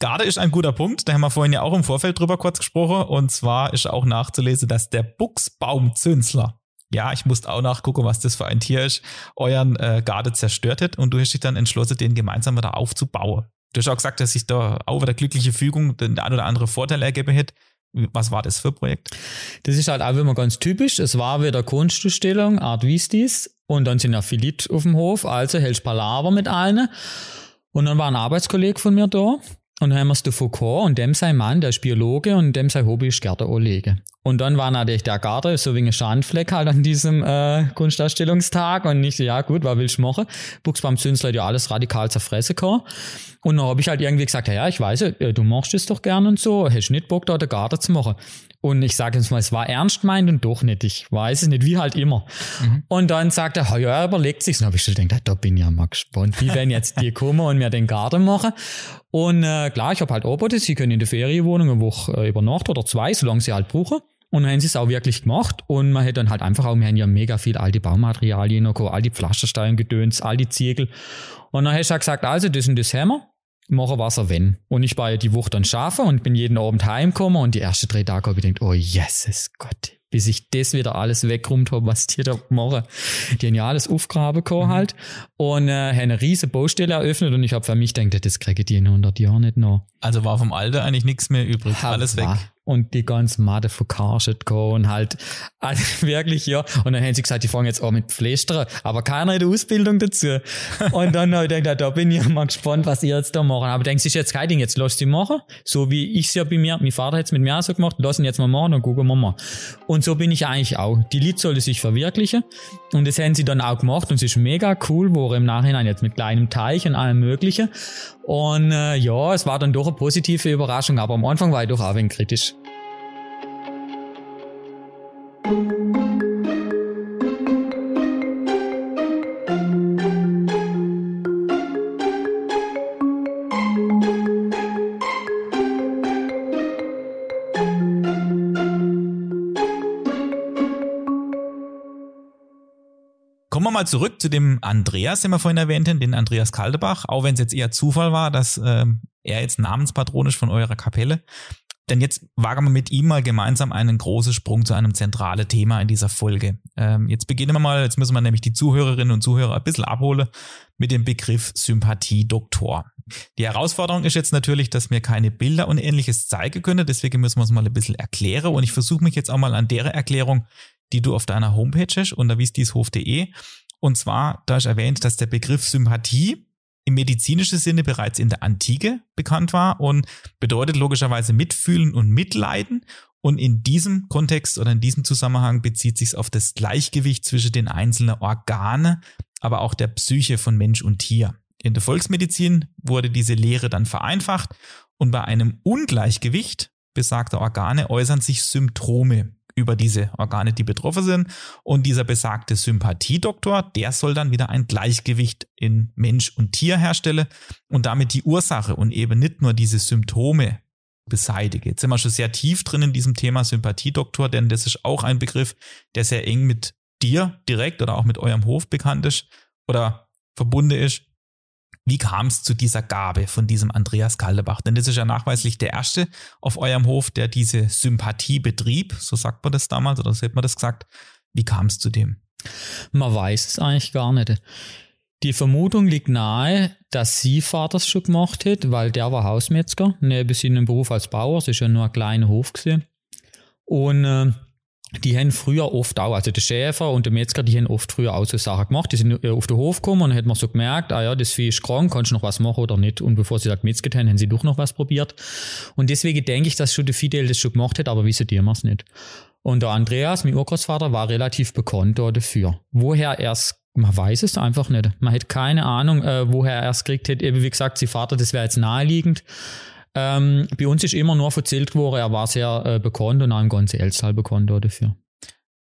Garde ist ein guter Punkt, da haben wir vorhin ja auch im Vorfeld drüber kurz gesprochen und zwar ist auch nachzulesen, dass der Buchsbaumzünsler ja, ich musste auch nachgucken, was das für ein Tier ist, euren äh, Garde zerstört hat und du hast dich dann entschlossen, den gemeinsam wieder aufzubauen. Du hast auch gesagt, dass sich da auch wieder glückliche Fügung den ein oder andere Vorteil ergeben hat. Was war das für ein Projekt? Das ist halt auch immer ganz typisch. Es war wieder Kunstausstellung, Art Vistis und dann sind ja Philit auf dem Hof, also hältst Palaver mit allen. Und dann war ein Arbeitskollege von mir da und dann haben wir Foucault und dem sein Mann, der ist Biologe und dem sein Hobby ist Gärte anlegen. Und dann war natürlich der Garten so wie ein Schandfleck halt an diesem äh, Kunstausstellungstag und nicht, ja gut, was willst du machen? Buchsbaum Zünsler ja alles radikal zerfressen kann. Und dann habe ich halt irgendwie gesagt, ja, ich weiß, äh, du machst es doch gern und so, hättest nicht Bock da den Garten zu machen. Und ich sage jetzt mal, es war ernst gemeint und doch nicht. Ich weiß es nicht, wie halt immer. Mhm. Und dann sagt er, ja, er überlegt sich's. Und habe ich schon gedacht, da bin ich ja mal gespannt, wie wenn jetzt die kommen und mir den Garten machen. Und äh, klar, ich habe halt angeboten, sie können in der Ferienwohnung eine Woche äh, über Nacht oder zwei, solange sie halt brauchen. Und dann haben sie es auch wirklich gemacht. Und man hat dann halt einfach auch, wir haben ja mega viel alte Baumaterialien noch, all die Pflastersteine gedöns, all die Ziegel. Und dann hast du gesagt, also das und das wir mache Wasser wenn. Und ich war ja die Woche dann schaffen und bin jeden Abend heimgekommen und die ersten drei Tage habe ich gedacht, oh Jesus Gott, bis ich das wieder alles weggeräumt habe, was die da machen. Die haben ja alles aufgraben mhm. halt und äh, haben eine riesige Baustelle eröffnet und ich habe für mich gedacht, das kriege ich die in 100 Jahren nicht noch. Also war vom Alter eigentlich nichts mehr übrig, Hab alles weg. Und die ganze Matte verkarschet und halt, also wirklich, ja. Und dann haben sie gesagt, die fangen jetzt auch mit Pflästern, aber keiner hat Ausbildung dazu. Und dann habe ich gedacht, da bin ich mal gespannt, was ihr jetzt da machen. Aber denkst du, ist jetzt kein Ding, jetzt lass die machen. So wie ich es ja bei mir, mein Vater hat es mit mir auch so gemacht, lass ihn jetzt mal machen, dann gucken wir mal. Und so bin ich eigentlich auch. Die Lied sollte sich verwirklichen. Und das haben sie dann auch gemacht und es ist mega cool, wo im Nachhinein jetzt mit kleinem Teich und allem Möglichen. Und äh, ja, es war dann doch eine positive Überraschung, aber am Anfang war ich doch auch ein wenig kritisch. Kommen wir mal zurück zu dem Andreas, den wir vorhin erwähnt haben, den Andreas Kaldebach, auch wenn es jetzt eher Zufall war, dass äh, er jetzt Namenspatron ist von eurer Kapelle. Denn jetzt wagen wir mit ihm mal gemeinsam einen großen Sprung zu einem zentralen Thema in dieser Folge. Ähm, jetzt beginnen wir mal, jetzt müssen wir nämlich die Zuhörerinnen und Zuhörer ein bisschen abholen mit dem Begriff Sympathie-Doktor. Die Herausforderung ist jetzt natürlich, dass mir keine Bilder und ähnliches zeigen können, deswegen müssen wir es mal ein bisschen erklären und ich versuche mich jetzt auch mal an der Erklärung, die du auf deiner Homepage hast, unter wiesdieshof.de. Und zwar, da ist erwähnt, dass der Begriff Sympathie im medizinischen Sinne bereits in der Antike bekannt war und bedeutet logischerweise mitfühlen und mitleiden. Und in diesem Kontext oder in diesem Zusammenhang bezieht sich auf das Gleichgewicht zwischen den einzelnen Organe, aber auch der Psyche von Mensch und Tier. In der Volksmedizin wurde diese Lehre dann vereinfacht und bei einem Ungleichgewicht besagter Organe äußern sich Symptome über diese Organe, die betroffen sind. Und dieser besagte Sympathiedoktor, der soll dann wieder ein Gleichgewicht in Mensch und Tier herstellen und damit die Ursache und eben nicht nur diese Symptome beseitige. Jetzt sind wir schon sehr tief drin in diesem Thema Sympathiedoktor, denn das ist auch ein Begriff, der sehr eng mit dir direkt oder auch mit eurem Hof bekannt ist oder verbunden ist. Wie kam es zu dieser Gabe von diesem Andreas Kaldebach? Denn das ist ja nachweislich der erste auf eurem Hof, der diese Sympathie betrieb, so sagt man das damals oder so hat man das gesagt. Wie kam es zu dem? Man weiß es eigentlich gar nicht. Die Vermutung liegt nahe, dass sie Vaters schon gemacht hat, weil der war Hausmetzger, neben seinem Beruf als Bauer, es ist ja nur ein kleiner Hof gewesen. Und äh, die haben früher oft auch, also der Schäfer und der Metzger, die haben oft früher auch so Sachen gemacht. Die sind äh, auf den Hof gekommen und hat man so gemerkt, ah ja, das Vieh ist krank, kannst du noch was machen oder nicht? Und bevor sie da gemetzget haben, haben sie doch noch was probiert. Und deswegen denke ich, dass schon der Fidel das schon gemacht hat, aber wissen die es nicht. Und der Andreas, mein Urgroßvater, war relativ bekannt dafür. Woher er es man weiß es einfach nicht. Man hat keine Ahnung, äh, woher er es gekriegt hat. Eben wie gesagt, sie Vater, das wäre jetzt naheliegend. Ähm, bei uns ist immer nur erzählt worden, er war sehr äh, bekannt und auch im ganzen Elstal bekannt dafür.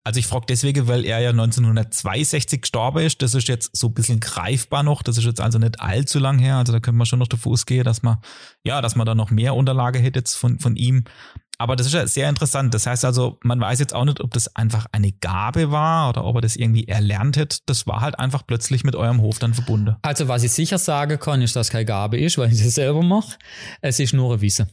Also ich frage deswegen, weil er ja 1962 gestorben ist. Das ist jetzt so ein bisschen greifbar noch. Das ist jetzt also nicht allzu lang her. Also da können wir schon noch davon ausgehen, dass man, ja, dass man da noch mehr Unterlage hätte jetzt von, von ihm. Aber das ist ja sehr interessant. Das heißt also, man weiß jetzt auch nicht, ob das einfach eine Gabe war oder ob er das irgendwie erlernt hat. Das war halt einfach plötzlich mit eurem Hof dann verbunden. Also, was ich sicher sagen kann, ist, dass es keine Gabe ist, weil ich das selber mache. Es ist nur ein Wissen.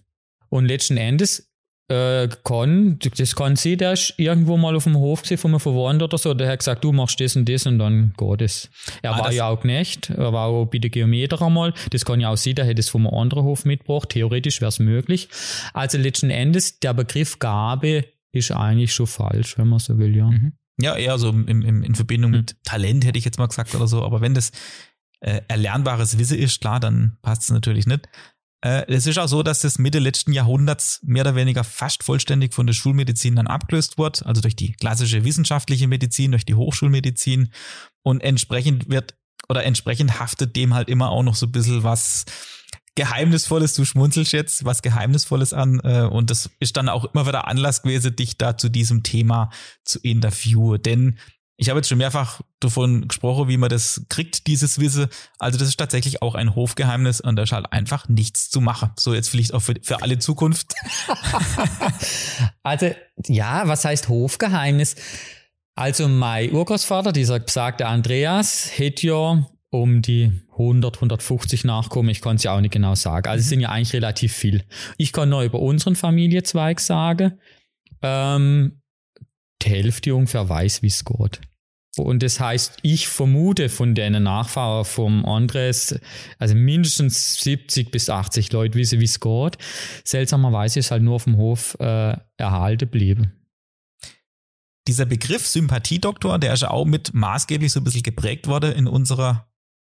Und letzten Endes äh, kann, das kann sie, der ist irgendwo mal auf dem Hof gesehen von mir verwandt oder so, der hat gesagt, du machst das und das und dann geht es. Er ah, war ja auch Knecht, er war auch bei der Geometer einmal, das kann ja auch sie, der hätte es vom anderen Hof mitgebracht, theoretisch wäre es möglich. Also letzten Endes, der Begriff Gabe ist eigentlich schon falsch, wenn man so will, ja. Mhm. Ja, eher so im, im, in Verbindung mhm. mit Talent, hätte ich jetzt mal gesagt oder so, aber wenn das äh, erlernbares Wissen ist, klar, dann passt es natürlich nicht. Äh, es ist auch so, dass das Mitte letzten Jahrhunderts mehr oder weniger fast vollständig von der Schulmedizin dann abgelöst wird, also durch die klassische wissenschaftliche Medizin, durch die Hochschulmedizin. Und entsprechend wird oder entsprechend haftet dem halt immer auch noch so ein bisschen was Geheimnisvolles, du schmunzelst jetzt, was Geheimnisvolles an. Äh, und das ist dann auch immer wieder Anlass gewesen, dich da zu diesem Thema zu interviewen. Denn Ich habe jetzt schon mehrfach davon gesprochen, wie man das kriegt, dieses Wissen. Also das ist tatsächlich auch ein Hofgeheimnis und da ist halt einfach nichts zu machen. So jetzt vielleicht auch für, für alle Zukunft. also ja, was heißt Hofgeheimnis? Also mein Urgroßvater, dieser besagte Andreas, hätte ja um die 100, 150 Nachkommen. Ich kann es ja auch nicht genau sagen. Also es sind ja eigentlich relativ viel. Ich kann nur über unseren Familienzweig sagen. Ähm, die Hälfte ungefähr weiß, wie es geht. Und das heißt, ich vermute von den Nachfahren vom Andres, also mindestens 70 bis 80 Leute wissen, wie es geht. Seltsamerweise ist halt nur auf dem Hof äh, erhalten geblieben. Dieser Begriff Sympathiedoktor, der ist ja auch mit maßgeblich so ein bisschen geprägt worden in unserer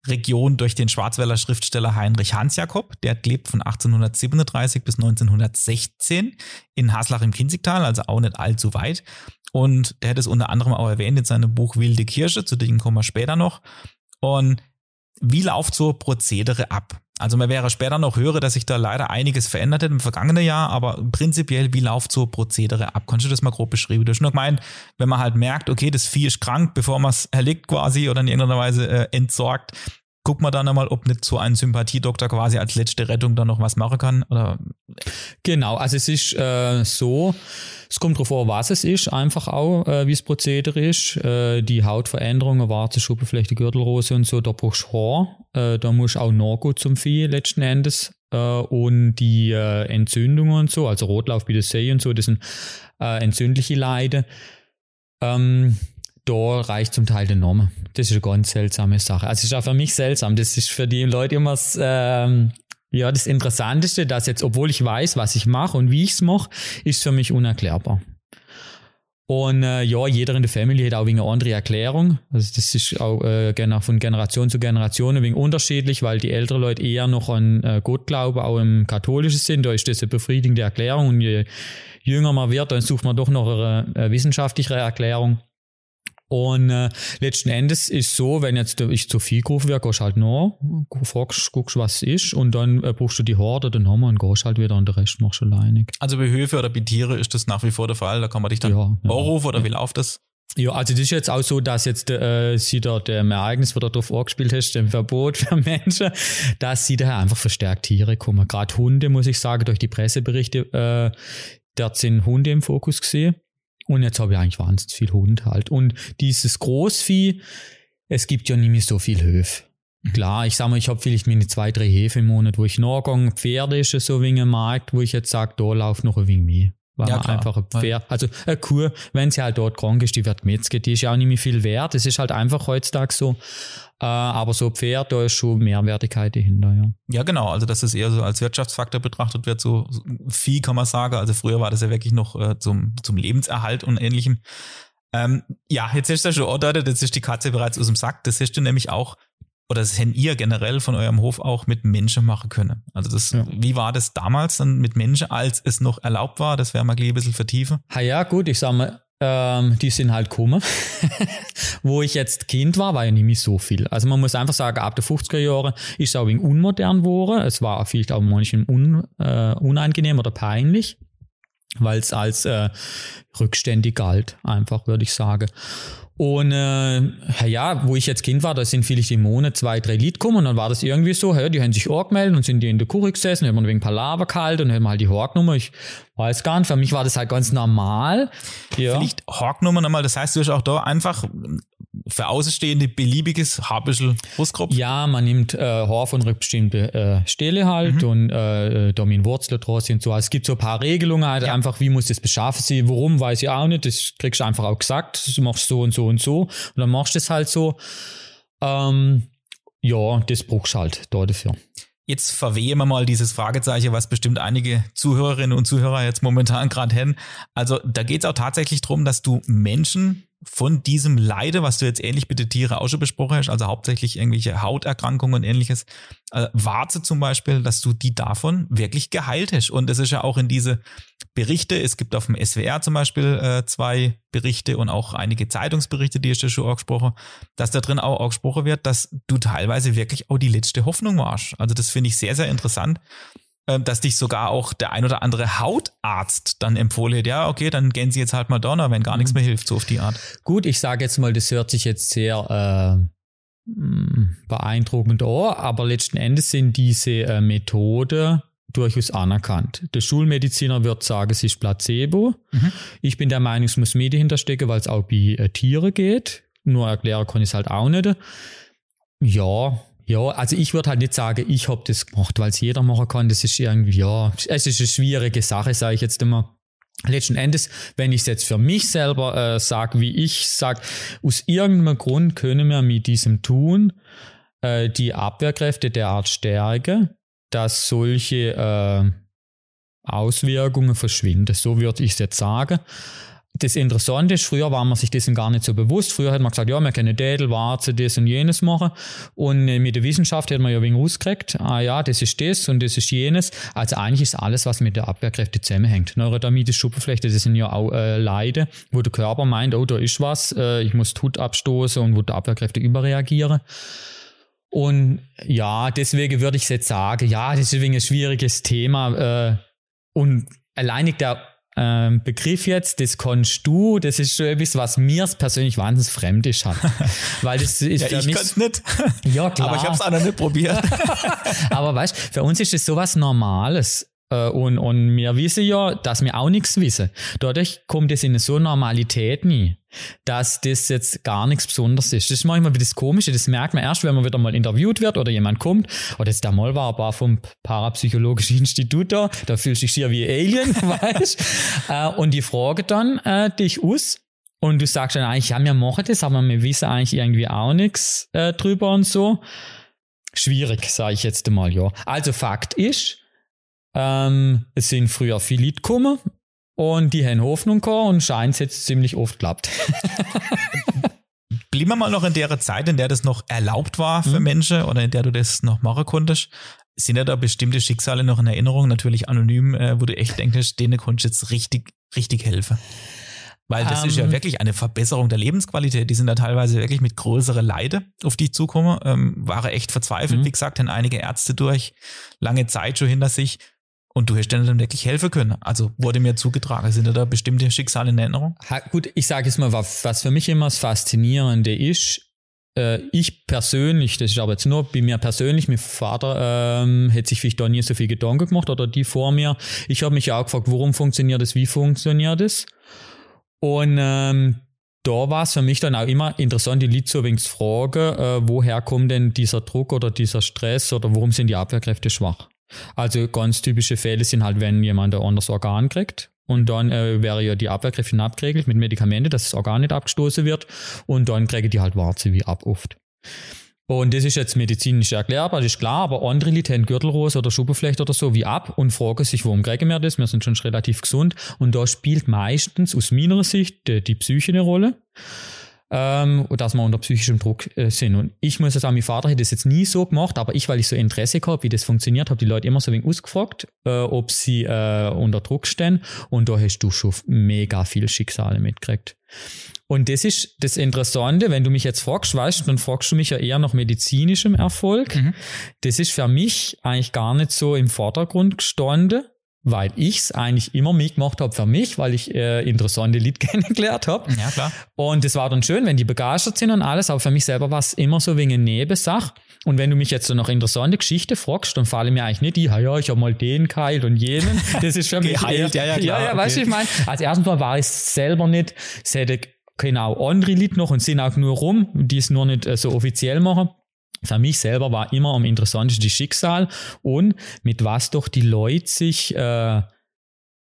Region durch den Schwarzwälder Schriftsteller Heinrich Hansjakob. Der lebt von 1837 bis 1916 in Haslach im Kinzigtal, also auch nicht allzu weit. Und der hat es unter anderem auch erwähnt in seinem Buch Wilde Kirsche, zu dem kommen wir später noch. Und wie läuft so Prozedere ab? Also man wäre später noch höre, dass sich da leider einiges verändert hat im vergangenen Jahr, aber prinzipiell, wie läuft so Prozedere ab? Kannst du das mal grob beschreiben? Du hast nur gemeint, wenn man halt merkt, okay, das Vieh ist krank, bevor man es erlegt quasi oder in irgendeiner Weise äh, entsorgt, guckt man dann einmal, ob nicht so ein Sympathiedoktor quasi als letzte Rettung dann noch was machen kann? Oder? Genau, also es ist äh, so, es kommt darauf an, was es ist, einfach auch, äh, wie das Prozedere ist. Äh, die Hautveränderungen, Warze, Schuppenflechte, Gürtelrose und so, da brauchst du Haar. Äh, da musst du auch nachgehen zum Vieh letzten Endes. Äh, und die äh, Entzündungen und so, also Rotlauf, Bidesei und so, das sind entzündliche Leiden. Ähm, da reicht zum Teil der Name. Das ist eine ganz seltsame Sache. Also es ist auch für mich seltsam. Das ist für die Leute immer ähm, ja, das Interessanteste, dass jetzt, obwohl ich weiß, was ich mache und wie ich es mache, ist für mich unerklärbar. Und äh, ja, jeder in der Familie hat auch eine andere Erklärung. Also das ist auch äh, von Generation zu Generation ein wenig unterschiedlich, weil die älteren Leute eher noch an äh, Gott glauben, auch im katholischen Sinn. Da ist das eine befriedigende Erklärung. Und je jünger man wird, dann sucht man doch noch eine, eine wissenschaftlichere Erklärung. Und äh, letzten Endes ist so, wenn jetzt ich zu viel gerufen werde, gehst halt nach, fragst, guckst, was es ist und dann äh, brauchst du die Horde, den Hammer und gehst halt wieder und den Rest machst du alleinig. Also bei Höfe oder bei Tiere ist das nach wie vor der Fall, da kann man dich dann ja, ja. anrufen oder ja. wie läuft das? Ja, also das ist jetzt auch so, dass jetzt äh, sie da dem Ereignis, wo du darauf angespielt hast, dem Verbot für Menschen, dass sie daher einfach verstärkt Tiere kommen. Gerade Hunde, muss ich sagen, durch die Presseberichte, äh, dort sind Hunde im Fokus gesehen. Und jetzt habe ich eigentlich wahnsinnig viel Hund halt. Und dieses Großvieh, es gibt ja nicht mehr so viel Höfe. Mhm. Klar, ich sag mal, ich habe vielleicht meine zwei, drei Hefe im Monat, wo ich nachgehe. Pferde ist so wie ein Markt, wo ich jetzt sage, da läuft noch ein wenig mehr. Weil ja, man klar. einfach ein Pferd, also eine Kuh, wenn sie halt dort krank ist, die wird gemetzelt, die ist ja auch nicht mehr viel wert. Das ist halt einfach heutzutage so. Äh, aber so Pferd, da ist schon Mehrwertigkeit dahinter, ja. Ja, genau. Also, dass es eher so als Wirtschaftsfaktor betrachtet wird, so Vieh kann man sagen. Also, früher war das ja wirklich noch äh, zum, zum Lebenserhalt und ähnlichem. Ähm, ja, jetzt ist das schon ordert, jetzt ist die Katze bereits aus dem Sack. Das hast du nämlich auch oder das hätten ihr generell von eurem Hof auch mit Menschen machen können. Also das, ja. wie war das damals dann mit Menschen, als es noch erlaubt war? Das wäre mal ein bisschen vertiefen. Ha ja, gut, ich sag mal, ähm, die sind halt gekommen. Wo ich jetzt Kind war, war ja nicht mehr so viel. Also man muss einfach sagen, ab der 50er Jahre ist es auch ein unmodern geworden. Es war vielleicht auch manchmal un, äh, unangenehm oder peinlich, weil es als äh, rückständig galt, einfach würde ich sagen. Und äh, ja, wo ich jetzt Kind war, da sind vielleicht im Monat zwei, drei Lied gekommen und dann war das irgendwie so, ja, die haben sich angemeldet und sind die in der Kuche gesessen, haben wir wegen Palaver kalt und haben halt die Horgnummer. Ich weiß gar nicht, für mich war das halt ganz normal. Ja. Vielleicht Horgnummer nochmal, das heißt, du hast auch da einfach für Außenstehende beliebiges Haarbüschel Brustkopf? Ja, man nimmt äh, Haar von bestimmten äh, Stelle halt mhm. und äh, da mit Wurzeln draus und so. Also es gibt so ein paar Regelungen halt ja. einfach, wie muss das beschaffen sein, warum, weiß ich auch nicht. Das kriegst du einfach auch gesagt, du machst so und so und so und dann machst du es halt so. Ähm, ja, das brauchst du halt da dafür. Jetzt verwehen wir mal dieses Fragezeichen, was bestimmt einige Zuhörerinnen und Zuhörer jetzt momentan gerade hätten. Also da geht es auch tatsächlich darum, dass du Menschen von diesem Leide, was du jetzt ähnlich mit den Tieren auch schon besprochen hast, also hauptsächlich irgendwelche Hauterkrankungen und ähnliches, äh, Warze zum Beispiel, dass du die davon wirklich geheilt hast. Und es ist ja auch in diese Berichte, es gibt auf dem SWR zum Beispiel äh, zwei Berichte und auch einige Zeitungsberichte, die ist ja schon angesprochen, dass da drin auch angesprochen wird, dass du teilweise wirklich auch die letzte Hoffnung warst. Also das finde ich sehr, sehr interessant. Äh, dass dich sogar auch der ein oder andere Hautarzt dann empfohlen hat, ja, okay, dann gehen Sie jetzt halt mal Donner, wenn gar nichts mehr hilft, so auf die Art. Gut, ich sage jetzt mal, das hört sich jetzt sehr äh, beeindruckend an, aber letzten Endes sind diese äh, Methode durchaus anerkannt. Der Schulmediziner wird sagen, es ist Placebo. Mhm. Ich bin der Meinung, es muss Medien hinterstecken, weil es auch bei äh, Tieren geht. Nur erklären kann ich es halt auch nicht. Ja, ja, also ich würde halt nicht sagen, ich habe das gemacht, weil es jeder machen kann. Das ist irgendwie, ja, es ist eine schwierige Sache, sage ich jetzt immer. Letzten Endes, wenn ich es jetzt für mich selber äh, sage, wie ich sage, aus irgendeinem Grund können wir mit diesem Tun äh, die Abwehrkräfte derart stärken, dass solche äh, Auswirkungen verschwinden. So würde ich es jetzt sagen das Interessante ist, früher war man sich dessen gar nicht so bewusst. Früher hat man gesagt, ja, wir können Dädel, Warze, das und jenes machen. Und äh, mit der Wissenschaft hat man ja wegen rausgekriegt, ah ja, das ist das und das ist jenes. Also eigentlich ist alles, was mit der Abwehrkräfte zusammenhängt. Neurodermitis, Schuppenflechte, das sind ja auch äh, Leide, wo der Körper meint, oh, da ist was, äh, ich muss Tut abstoßen und wo die Abwehrkräfte überreagieren. Und ja, deswegen würde ich jetzt sagen, ja, das ist ein schwieriges Thema. Äh, und alleinig der ähm, Begriff jetzt, das kannst du, das ist schon etwas, was mir persönlich wahnsinnig fremd ist hat. Weil das ist ja, für ich mich. nicht. Ja, klar. Aber ich habe es auch noch nicht probiert. Aber weißt für uns ist das sowas Normales. Äh, und, und wir wissen ja, dass wir auch nichts wissen. Dadurch kommt es in so Normalität nie, dass das jetzt gar nichts Besonderes ist. Das ist manchmal das Komische, das merkt man erst, wenn man wieder mal interviewt wird oder jemand kommt. Oder jetzt der mal war, war vom Parapsychologischen Institut da, da fühlst du dich hier wie Alien, weißt äh, Und die frage dann äh, dich aus. Und du sagst dann eigentlich, ja, wir machen das, aber wir wissen eigentlich irgendwie auch nichts äh, drüber und so. Schwierig, sage ich jetzt mal, ja. Also Fakt ist, ähm, es sind früher viele Leute gekommen und die haben Hoffnung gehabt und scheint es jetzt ziemlich oft klappt. Blieben wir mal noch in der Zeit, in der das noch erlaubt war für mhm. Menschen oder in der du das noch machen konntest. Sind ja da bestimmte Schicksale noch in Erinnerung, natürlich anonym, äh, wo du echt denkst, denen konntest du jetzt richtig, richtig helfen. Weil das um, ist ja ähm. wirklich eine Verbesserung der Lebensqualität. Die sind da teilweise wirklich mit größeren Leide auf dich zukommen. Ähm, waren echt verzweifelt, mhm. wie gesagt, haben einige Ärzte durch, lange Zeit schon hinter sich. Und du denen dann wirklich helfen können. Also wurde mir zugetragen. Sind da bestimmte Schicksale in Erinnerung? Ha, gut, ich sage jetzt mal, was für mich immer das Faszinierende ist, äh, ich persönlich, das ist aber jetzt nur bei mir persönlich, mein Vater ähm, hätte sich vielleicht da nie so viel Gedanken gemacht oder die vor mir. Ich habe mich ja auch gefragt, warum funktioniert das, wie funktioniert das? Und ähm, da war es für mich dann auch immer interessant, die wenig zu fragen, äh, woher kommt denn dieser Druck oder dieser Stress oder warum sind die Abwehrkräfte schwach? Also ganz typische Fälle sind halt, wenn jemand ein anderes Organ kriegt. Und dann äh, wäre ja die Abwehrkräfte abgeregelt mit Medikamenten, dass das Organ nicht abgestoßen wird. Und dann kriegen die halt Warze wie ab oft. Und das ist jetzt medizinisch erklärbar, das ist klar, aber andere haben Gürtelrose oder Schuppenflecht oder so wie ab und fragen sich, warum kriegen wir das? Wir sind schon relativ gesund. Und da spielt meistens aus meiner Sicht die, die Psyche eine Rolle ähm, dass wir unter psychischem Druck äh, sind. Und ich muss sagen, mein Vater hätte das jetzt nie so gemacht, aber ich, weil ich so Interesse habe, wie das funktioniert, habe die Leute immer so wenig ausgefragt, äh, ob sie äh, unter Druck stehen. Und da hast du schon mega viel Schicksale mitgekriegt. Und das ist das Interessante, wenn du mich jetzt fragst, weißt dann fragst du mich ja eher nach medizinischem Erfolg. Mhm. Das ist für mich eigentlich gar nicht so im Vordergrund gestanden, weil ich es eigentlich immer mitgemacht habe für mich, weil ich äh, interessante Lied kennengelernt habe. Ja, klar. Und es war dann schön, wenn die begeistert sind und alles, aber für mich selber war es immer so wegen Nebensache. Und wenn du mich jetzt so noch interessante Geschichte fragst, dann falle mir eigentlich nicht die, ja, ich habe mal den geheilt und jenen. Das ist für mich geheilt, ja, ja, klar. Ja, ja, okay. weißt du, ich meine, als erstens mal war ich selber nicht, es hätte genau andere Lied noch und sind auch nur rum, die es nur nicht äh, so offiziell machen für mich selber war immer am interessantesten die Schicksal und mit was doch die Leute sich äh,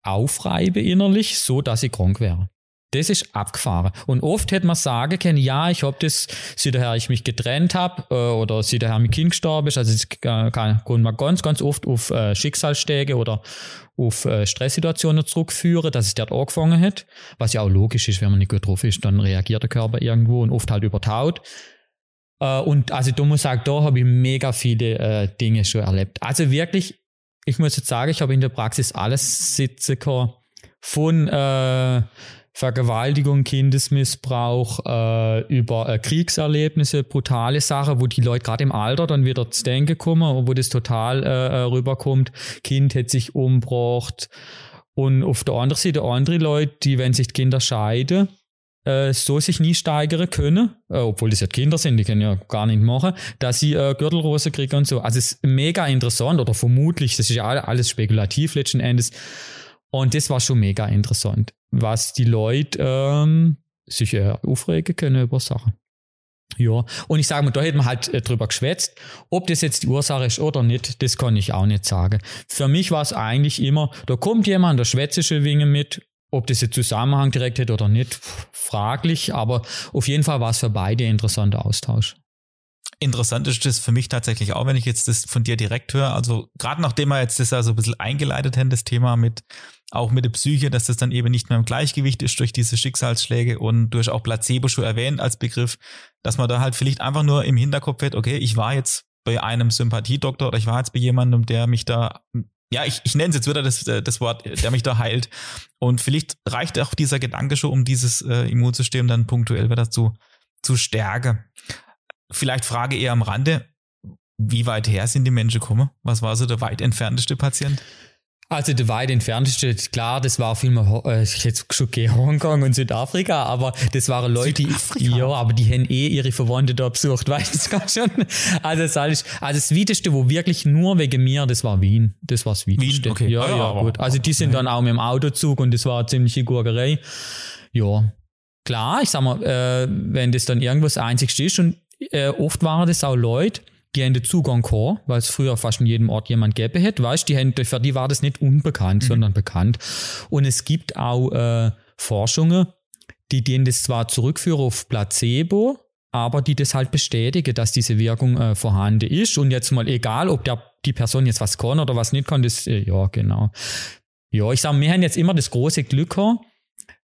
aufreiben innerlich, so dass sie krank wären. Das ist abgefahren. Und oft hätte man sagen können, ja, ich habe das, seither ich mich getrennt habe äh, oder seither mein Kind gestorben ist. Also das kann, kann man ganz, ganz oft auf äh, Schicksalsschläge oder auf äh, Stresssituationen zurückführen, dass es dort angefangen hat. Was ja auch logisch ist, wenn man nicht gut drauf ist, dann reagiert der Körper irgendwo und oft halt übertaut. Äh, und also du musst sagen, da habe ich mega viele äh, Dinge schon erlebt. Also wirklich, ich muss jetzt sagen, ich habe in der Praxis alles sitzen können. Von äh, Vergewaltigung, Kindesmissbrauch, äh, über äh, Kriegserlebnisse, brutale Sachen, wo die Leute gerade im Alter dann wieder zu denken kommen, wo das total äh, äh rüberkommt. Kind hätte sich umgebracht. Und auf der anderen Seite andere Leute, die, wenn sich die Kinder scheiden, äh, so sich nie steigern können, äh, obwohl das ja Kinder sind, die können ja gar nicht machen, dass sie äh, Gürtelrose kriegen und so. Also es ist mega interessant oder vermutlich, das ist ja alles spekulativ letzten Endes. Und das war schon mega interessant was die Leute ähm, sich äh, aufregen können über Sachen. Ja, und ich sage mal, da hätten wir halt äh, drüber geschwätzt. Ob das jetzt die Ursache ist oder nicht, das kann ich auch nicht sagen. Für mich war es eigentlich immer, da kommt jemand, der schwätzt Winge mit, ob das jetzt Zusammenhang direkt hat oder nicht, fraglich, aber auf jeden Fall war es für beide ein interessanter Austausch. Interessant ist das für mich tatsächlich auch, wenn ich jetzt das von dir direkt höre. Also gerade nachdem wir jetzt das ja so ein bisschen eingeleitet haben, das Thema mit auch mit der Psyche, dass das dann eben nicht mehr im Gleichgewicht ist durch diese Schicksalsschläge und durch auch Placebo schon erwähnt als Begriff, dass man da halt vielleicht einfach nur im Hinterkopf hat, okay, ich war jetzt bei einem Sympathiedoktor oder ich war jetzt bei jemandem, der mich da ja, ich, ich nenne es jetzt wieder das, das Wort, der mich da heilt. Und vielleicht reicht auch dieser Gedanke schon, um dieses äh, Immunsystem dann punktuell wieder zu, zu stärken. Vielleicht Frage eher am Rande, wie weit her sind die Menschen gekommen? Was war so der weit entfernteste Patient? Also der weit entfernteste, klar, das war viel mehr, äh, ich hätte schon Hongkong und Südafrika, aber das waren Leute, die, ja, aber die haben eh ihre Verwandte da besucht, weißt du, schon. Also das, alles, also das Weiteste, wo wirklich nur wegen mir, das war Wien. Das war das Weiteste. Wien, okay. Ja, ja, ja gut. Also die sind dann auch mit dem Autozug und das war eine ziemliche Gurkerei. Ja, klar, ich sag mal, äh, wenn das dann irgendwas Einzigste ist und äh, oft waren das auch Leute, die haben den Zugang gehabt, weil es früher fast in jedem Ort jemand gäbe hätte, weißt die haben, für die war das nicht unbekannt, mhm. sondern bekannt. Und es gibt auch äh, Forschungen, die denen das zwar zurückführen auf Placebo, aber die das halt bestätigen, dass diese Wirkung äh, vorhanden ist. Und jetzt mal egal, ob der, die Person jetzt was kann oder was nicht kann, das, äh, ja, genau. Ja, ich sage, wir haben jetzt immer das große Glück gehabt,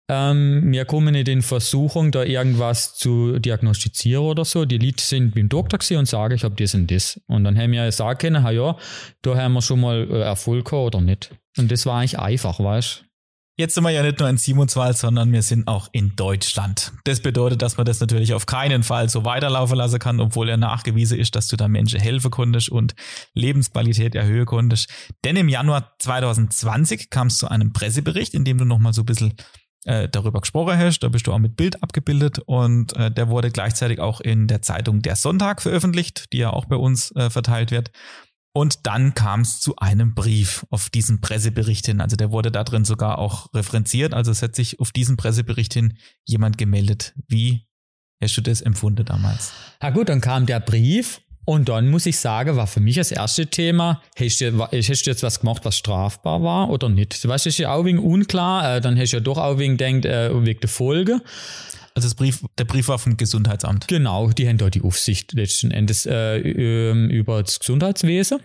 ähm, wir kommen nicht in Versuchung, da irgendwas zu diagnostizieren oder so. Die Leute sind beim Doktor und sagen, ich habe das und das. Und dann haben wir sagen können, ja, da haben wir schon mal äh, Erfolg gehabt oder nicht. Und das war eigentlich einfach, weißt du? Jetzt sind wir ja nicht nur in Simonswald, sondern wir sind auch in Deutschland. Das bedeutet, dass man das natürlich auf keinen Fall so weiterlaufen lassen kann, obwohl er nachgewiesen ist, dass du da Menschen helfen konntest und Lebensqualität erhöhen konntest. Denn im Januar 2020 kam es zu einem Pressebericht, in dem du nochmal so ein bisschen äh, darüber gesprochen hast. Da bist du auch mit Bild abgebildet und äh, der wurde gleichzeitig auch in der Zeitung Der Sonntag veröffentlicht, die ja auch bei uns äh, verteilt wird. Und dann kam es zu einem Brief auf diesen Pressebericht hin. Also der wurde da drin sogar auch referenziert. Also es hat sich auf diesen Pressebericht hin jemand gemeldet. Wie hast du das empfunden damals? Na gut, dann kam der Brief und dann muss ich sagen, war für mich das erste Thema, hast du, hast du jetzt was gemacht, was strafbar war oder nicht? Du weißt, das ist ja auch wegen unklar, äh, dann hast du ja doch auch wegen denkt, äh, wegen der Folge. Also das Brief, der Brief war vom Gesundheitsamt. Genau, die haben da die Aufsicht letzten Endes äh, ähm, über das Gesundheitswesen.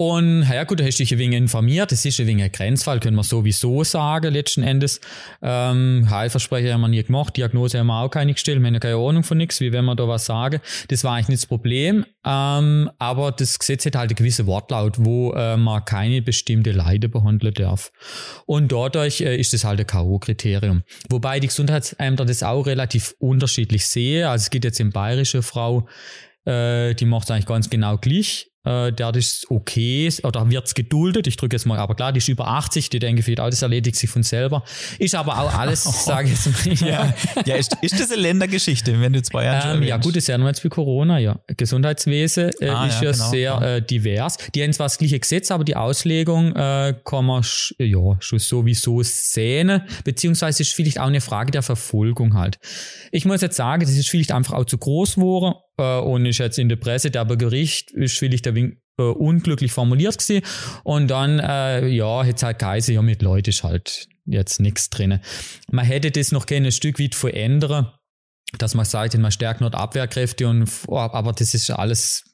Und ja gut, da hast du dich ein wenig informiert. Das ist ein wenig ein Grenzfall, können wir sowieso sagen, letzten Endes. Ähm, Heilversprecher haben wir nie gemacht, Diagnose haben wir auch keine gestellt, wir haben keine Ahnung von nichts, wie wenn wir da was sagen. Das war eigentlich nicht das Problem. Ähm, aber das Gesetz hat halt eine gewisse Wortlaut, wo äh, man keine bestimmte Leide behandeln darf. Und dadurch äh, ist das halt ein K.O.-Kriterium. Wobei die Gesundheitsämter das auch relativ unterschiedlich sehen. Also es gibt jetzt eine bayerische Frau, äh, die macht es eigentlich ganz genau gleich äh, der ist okay oder wird es geduldet. Ich drücke jetzt mal, aber klar, die ist über 80, die denke vielleicht alles erledigt sich von selber. Ist aber auch alles, sage ich jetzt mal. Ja, ja ist, ist das eine Ländergeschichte, wenn du zwei Jahre ähm, Ja gut, ist ja nur jetzt wie Corona, ja. Gesundheitswesen äh, ah, ist ja, genau, sehr ja. Äh, divers. Die haben zwar das gleiche Gesetz, aber die Auslegung äh, kann man ja schon sowieso sehen, beziehungsweise ist vielleicht auch eine Frage der Verfolgung halt. Ich muss jetzt sagen, das ist vielleicht einfach auch zu groß geworden und ist jetzt in der Presse, der Gericht ist vielleicht der Wink äh, unglücklich formuliert gewesen. Und dann, äh, ja, jetzt halt geheißen, ja, mit Leuten ist halt jetzt nichts drin. Man hätte das noch gerne ein Stück weit verändern, dass man sagt, man stärkt nur Abwehrkräfte und, aber das ist alles,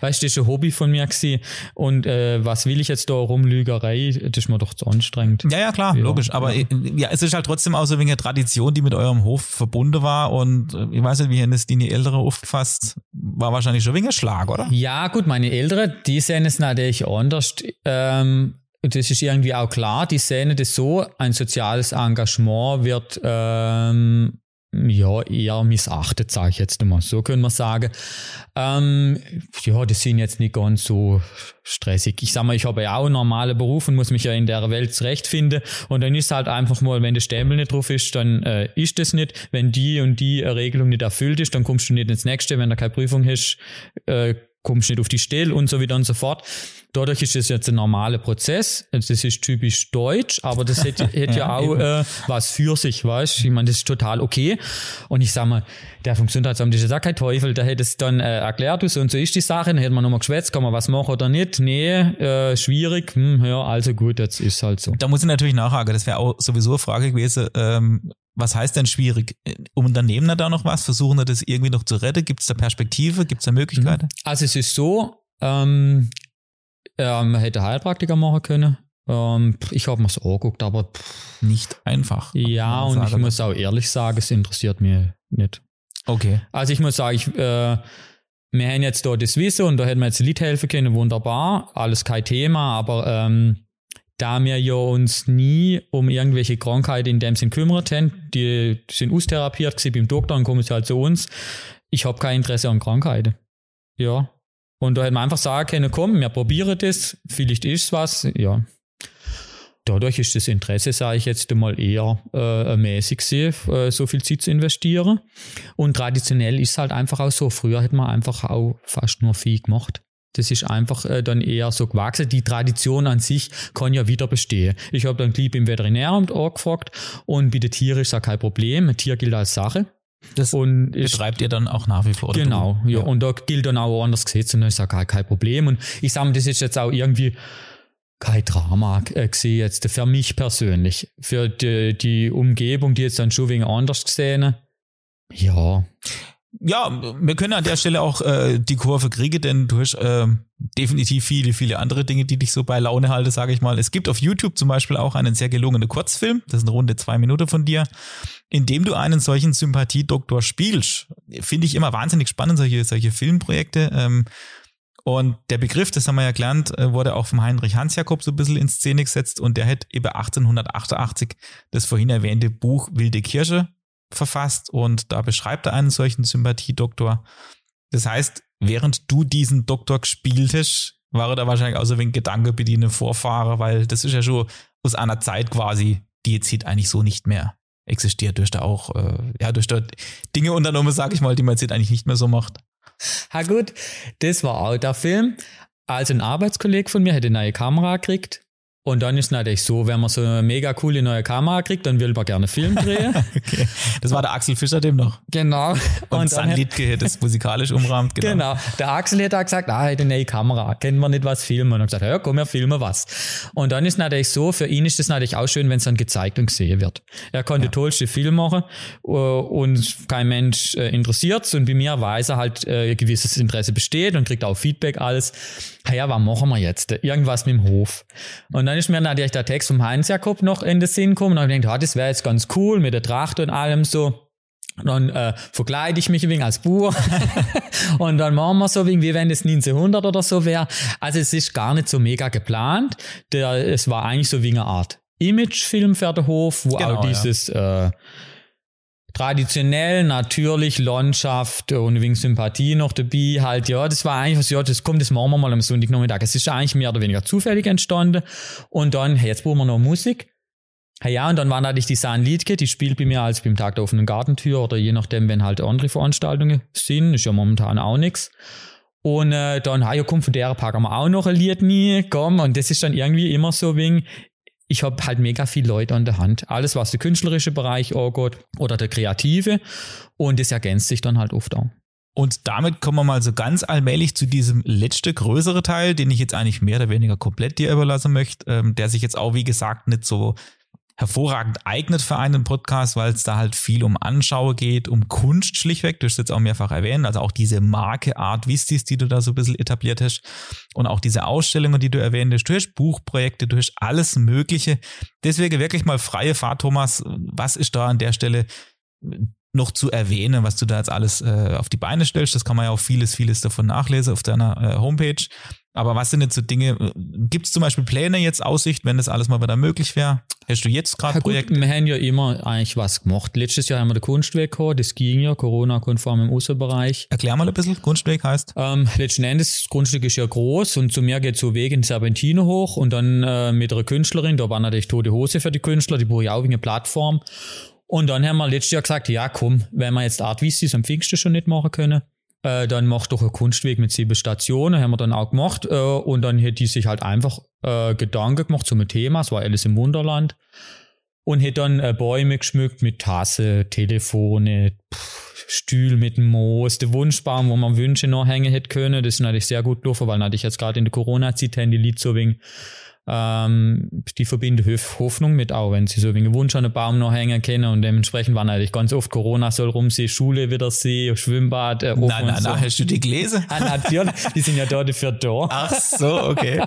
Weißt du, das ist ein Hobby von mir gewesen. Und äh, was will ich jetzt da rumlügerei? Das ist mir doch zu anstrengend. Ja, ja, klar, ja, logisch. Aber ja. ja. es ist halt trotzdem auch so wegen der Tradition, die mit eurem Hof verbunden war. Und äh, ich weiß nicht, wie haben das die Ältere aufgefasst? War wahrscheinlich schon wegen Schlag, oder? Ja, gut, meine Ältere, die sehen es natürlich anders. Ähm, das ist irgendwie auch klar, die sehen das so, ein soziales Engagement wird ähm, ja, eher missachtet, sage ich jetzt mal. So können wir sagen. Ähm, ja, das sind jetzt nicht ganz so stressig. Ich sage mal, ich habe ja auch einen normalen Beruf und muss mich ja in der Welt zurechtfinden. Und dann ist halt einfach mal, wenn der Stempel nicht drauf ist, dann äh, ist das nicht. Wenn die und die Regelung nicht erfüllt ist, dann kommst du nicht ins nächste. Wenn da keine Prüfung ist, äh, kommst nicht auf die Stelle und so weiter und so fort. Dadurch ist es jetzt ein normaler Prozess. Das ist typisch deutsch, aber das hätte, hätte ja, ja, auch äh, was für sich, weißt Ich meine, das ist total okay. Und ich sag mal, der vom Gesundheitsamt ist ja kein Teufel, der hätte es dann äh, erklärt, so und so ist die Sache, dann hätte man nochmal geschwätzt, kann man was machen oder nicht. Nee, äh, schwierig, hm, ja, also gut, jetzt ist halt so. Da muss ich natürlich nachhaken, das wäre auch sowieso eine Frage gewesen, ähm, was heißt denn schwierig? Unternehmen da noch was? Versuchen da das irgendwie noch zu retten? Gibt es da Perspektive? Gibt es da Möglichkeiten? Mhm. Also es ist so, ähm, ähm, hätte Heilpraktiker machen können. Ähm, ich habe mir so angeguckt, aber pff, nicht einfach. Ja, und ich muss auch ehrlich sagen, es interessiert mich nicht. Okay. Also ich muss sagen, ich, äh, wir haben jetzt da das Wissen und da hätten wir jetzt Lied helfen können, wunderbar, alles kein Thema, aber ähm, da wir ja uns nie um irgendwelche Krankheiten in dem Sinn kümmert haben, die sind austherapiert beim Doktor und kommen sie halt zu uns. Ich habe kein Interesse an Krankheiten. Ja. Und da hätten wir einfach sagen können, komm, wir probieren das, vielleicht ist was, ja. Dadurch ist das Interesse, sage ich jetzt mal, eher äh, mäßig, äh, so viel Zeit zu investieren. Und traditionell ist es halt einfach auch so. Früher hätte man einfach auch fast nur viel gemacht. Das ist einfach äh, dann eher so gewachsen. Die Tradition an sich kann ja wieder bestehen. Ich habe dann lieb im Veterinäramt angefragt und bei den Tieren ist ja kein Problem. Ein Tier gilt als Sache. Das und betreibt ihr dann auch nach wie vor? Genau, ja. ja. Und da gilt dann auch anders Gesetz und dann ist ja gar kein Problem. Und ich sage mal, das ist jetzt auch irgendwie kein Drama äh, gesehen jetzt für mich persönlich. Für die, die Umgebung, die jetzt dann schon wegen anders gesehen. Ja ja, wir können an der Stelle auch äh, die Kurve kriegen, denn du hast äh, definitiv viele, viele andere Dinge, die dich so bei Laune halten, sage ich mal. Es gibt auf YouTube zum Beispiel auch einen sehr gelungenen Kurzfilm, das eine runde zwei Minuten von dir, in dem du einen solchen Sympathiedoktor spielst. Finde ich immer wahnsinnig spannend, solche, solche Filmprojekte. Ähm, und der Begriff, das haben wir ja gelernt, äh, wurde auch vom Heinrich Hans-Jakob so ein bisschen in Szene gesetzt und der hat eben 1888 das vorhin erwähnte Buch Wilde Kirche verfasst und da beschreibt er einen solchen Sympathiedoktor. Das heißt, während du diesen Doktor gespielt hast, war er da wahrscheinlich auch so ein Gedanke bediene Vorfahrer, weil das ist ja schon aus einer Zeit quasi, die jetzt hier eigentlich so nicht mehr existiert, durch da auch, äh, ja, durch da Dinge unternommen, sag ich mal, die man jetzt eigentlich nicht mehr so macht. Ha gut, das war auch der Film. Also ein Arbeitskollege von mir hätte eine neue Kamera gekriegt und dann ist es natürlich so, wenn man so eine mega coole neue Kamera kriegt, dann will man gerne Film drehen. okay. Das war der Axel Fischer dem noch. Genau. Und, und San Liedke das musikalisch umrahmt. Genau. genau. Der Axel hat auch gesagt, ah, eine neue Kamera, kennen wir nicht was filmen. Und er hat gesagt, ja komm, wir filmen was. Und dann ist natürlich so, für ihn ist es natürlich auch schön, wenn es dann gezeigt und gesehen wird. Er konnte ja. tollste Film machen äh, und kein Mensch äh, interessiert Und bei mir weiß er halt, äh, ein gewisses Interesse besteht und kriegt auch Feedback, alles. Ja, was machen wir jetzt? Irgendwas mit dem Hof. Und dann ist mir natürlich der Text vom Heinz Jakob noch in den Sinn gekommen und ich gedacht, ah, das wäre jetzt ganz cool mit der Tracht und allem so. Und dann äh, verkleide ich mich ein wenig als Bauer und dann machen wir so ein wenig, wie wenn es 1900 oder so wäre. Also es ist gar nicht so mega geplant. Der, es war eigentlich so wie eine Art Imagefilm für den Hof, wo genau, auch dieses ja. äh, traditionell, natürlich, Landschaft und wegen Sympathie noch dabei, halt, ja, das war eigentlich was, ja, das kommt, das machen wir mal am Sonntagnachmittag. Es ist eigentlich mehr oder weniger zufällig entstanden. Und dann, jetzt brauchen wir noch Musik. Ja, und dann war natürlich die San Liedke, die spielt bei mir als beim Tag der offenen Gartentür oder je nachdem, wenn halt andere Veranstaltungen sind, ist ja momentan auch nichts. Und äh, dann, ja, komm, von der packen wir auch noch ein Lied nie, komm. Und das ist dann irgendwie immer so wegen, ich habe halt mega viele Leute an der Hand. Alles, was der künstlerische Bereich angeht oder der kreative. Und das ergänzt sich dann halt oft auch. Und damit kommen wir mal so ganz allmählich zu diesem letzte größere Teil, den ich jetzt eigentlich mehr oder weniger komplett dir überlassen möchte, ähm, der sich jetzt auch, wie gesagt, nicht so hervorragend eignet für einen Podcast, weil es da halt viel um Anschaue geht, um Kunst schlichtweg. Du hast jetzt auch mehrfach erwähnt, also auch diese Marke Art Vistis, die du da so ein bisschen etabliert hast und auch diese Ausstellungen, die du erwähnt hast. Du hast Buchprojekte, du hast alles Mögliche. Deswegen wirklich mal freie Fahrt, Thomas. Was ist da an der Stelle noch zu erwähnen, was du da jetzt alles äh, auf die Beine stellst? Das kann man ja auch vieles, vieles davon nachlesen auf deiner äh, Homepage. Aber was sind jetzt so Dinge, gibt es zum Beispiel Pläne jetzt, Aussicht, wenn das alles mal wieder möglich wäre? Hast du jetzt gerade Projekte? Wir haben ja immer eigentlich was gemacht. Letztes Jahr haben wir den Kunstweg gehabt, das ging ja, Corona-konform im Außenbereich. Erklär mal ein bisschen, Kunstweg heißt? Ähm, letzten Endes, das Grundstück ist ja groß und zu mir geht so Weg in Serpentine hoch und dann äh, mit einer Künstlerin, da war natürlich tote Hose für die Künstler, die brauche ich auch wegen Plattform. Und dann haben wir letztes Jahr gesagt, ja komm, wenn wir jetzt Art Vistis am Pfingsten schon nicht machen können, äh, dann mach doch einen Kunstweg mit sieben Stationen, haben wir dann auch gemacht. Äh, und dann hätte die sich halt einfach äh, Gedanken gemacht zum Thema, es war Alice im Wunderland. Und hätte dann äh, Bäume geschmückt mit Tasse, Telefone, pff, Stühl mit Moos, der Wunschbaum, wo man Wünsche noch hängen hätte können. Das ist natürlich sehr gut gelaufen, weil natürlich jetzt gerade in der Corona-Zeit die Lied so wegen ähm, die verbinde Hoffnung mit auch, wenn sie so wie einen Wunsch an den Baum noch hängen können und dementsprechend war natürlich ganz oft Corona soll rum sie Schule wieder sehen, Schwimmbad, äh, Nein, nein, so. nein, hast du die gelesen? Ah, natürlich, die sind ja da dafür da. Ach so, okay.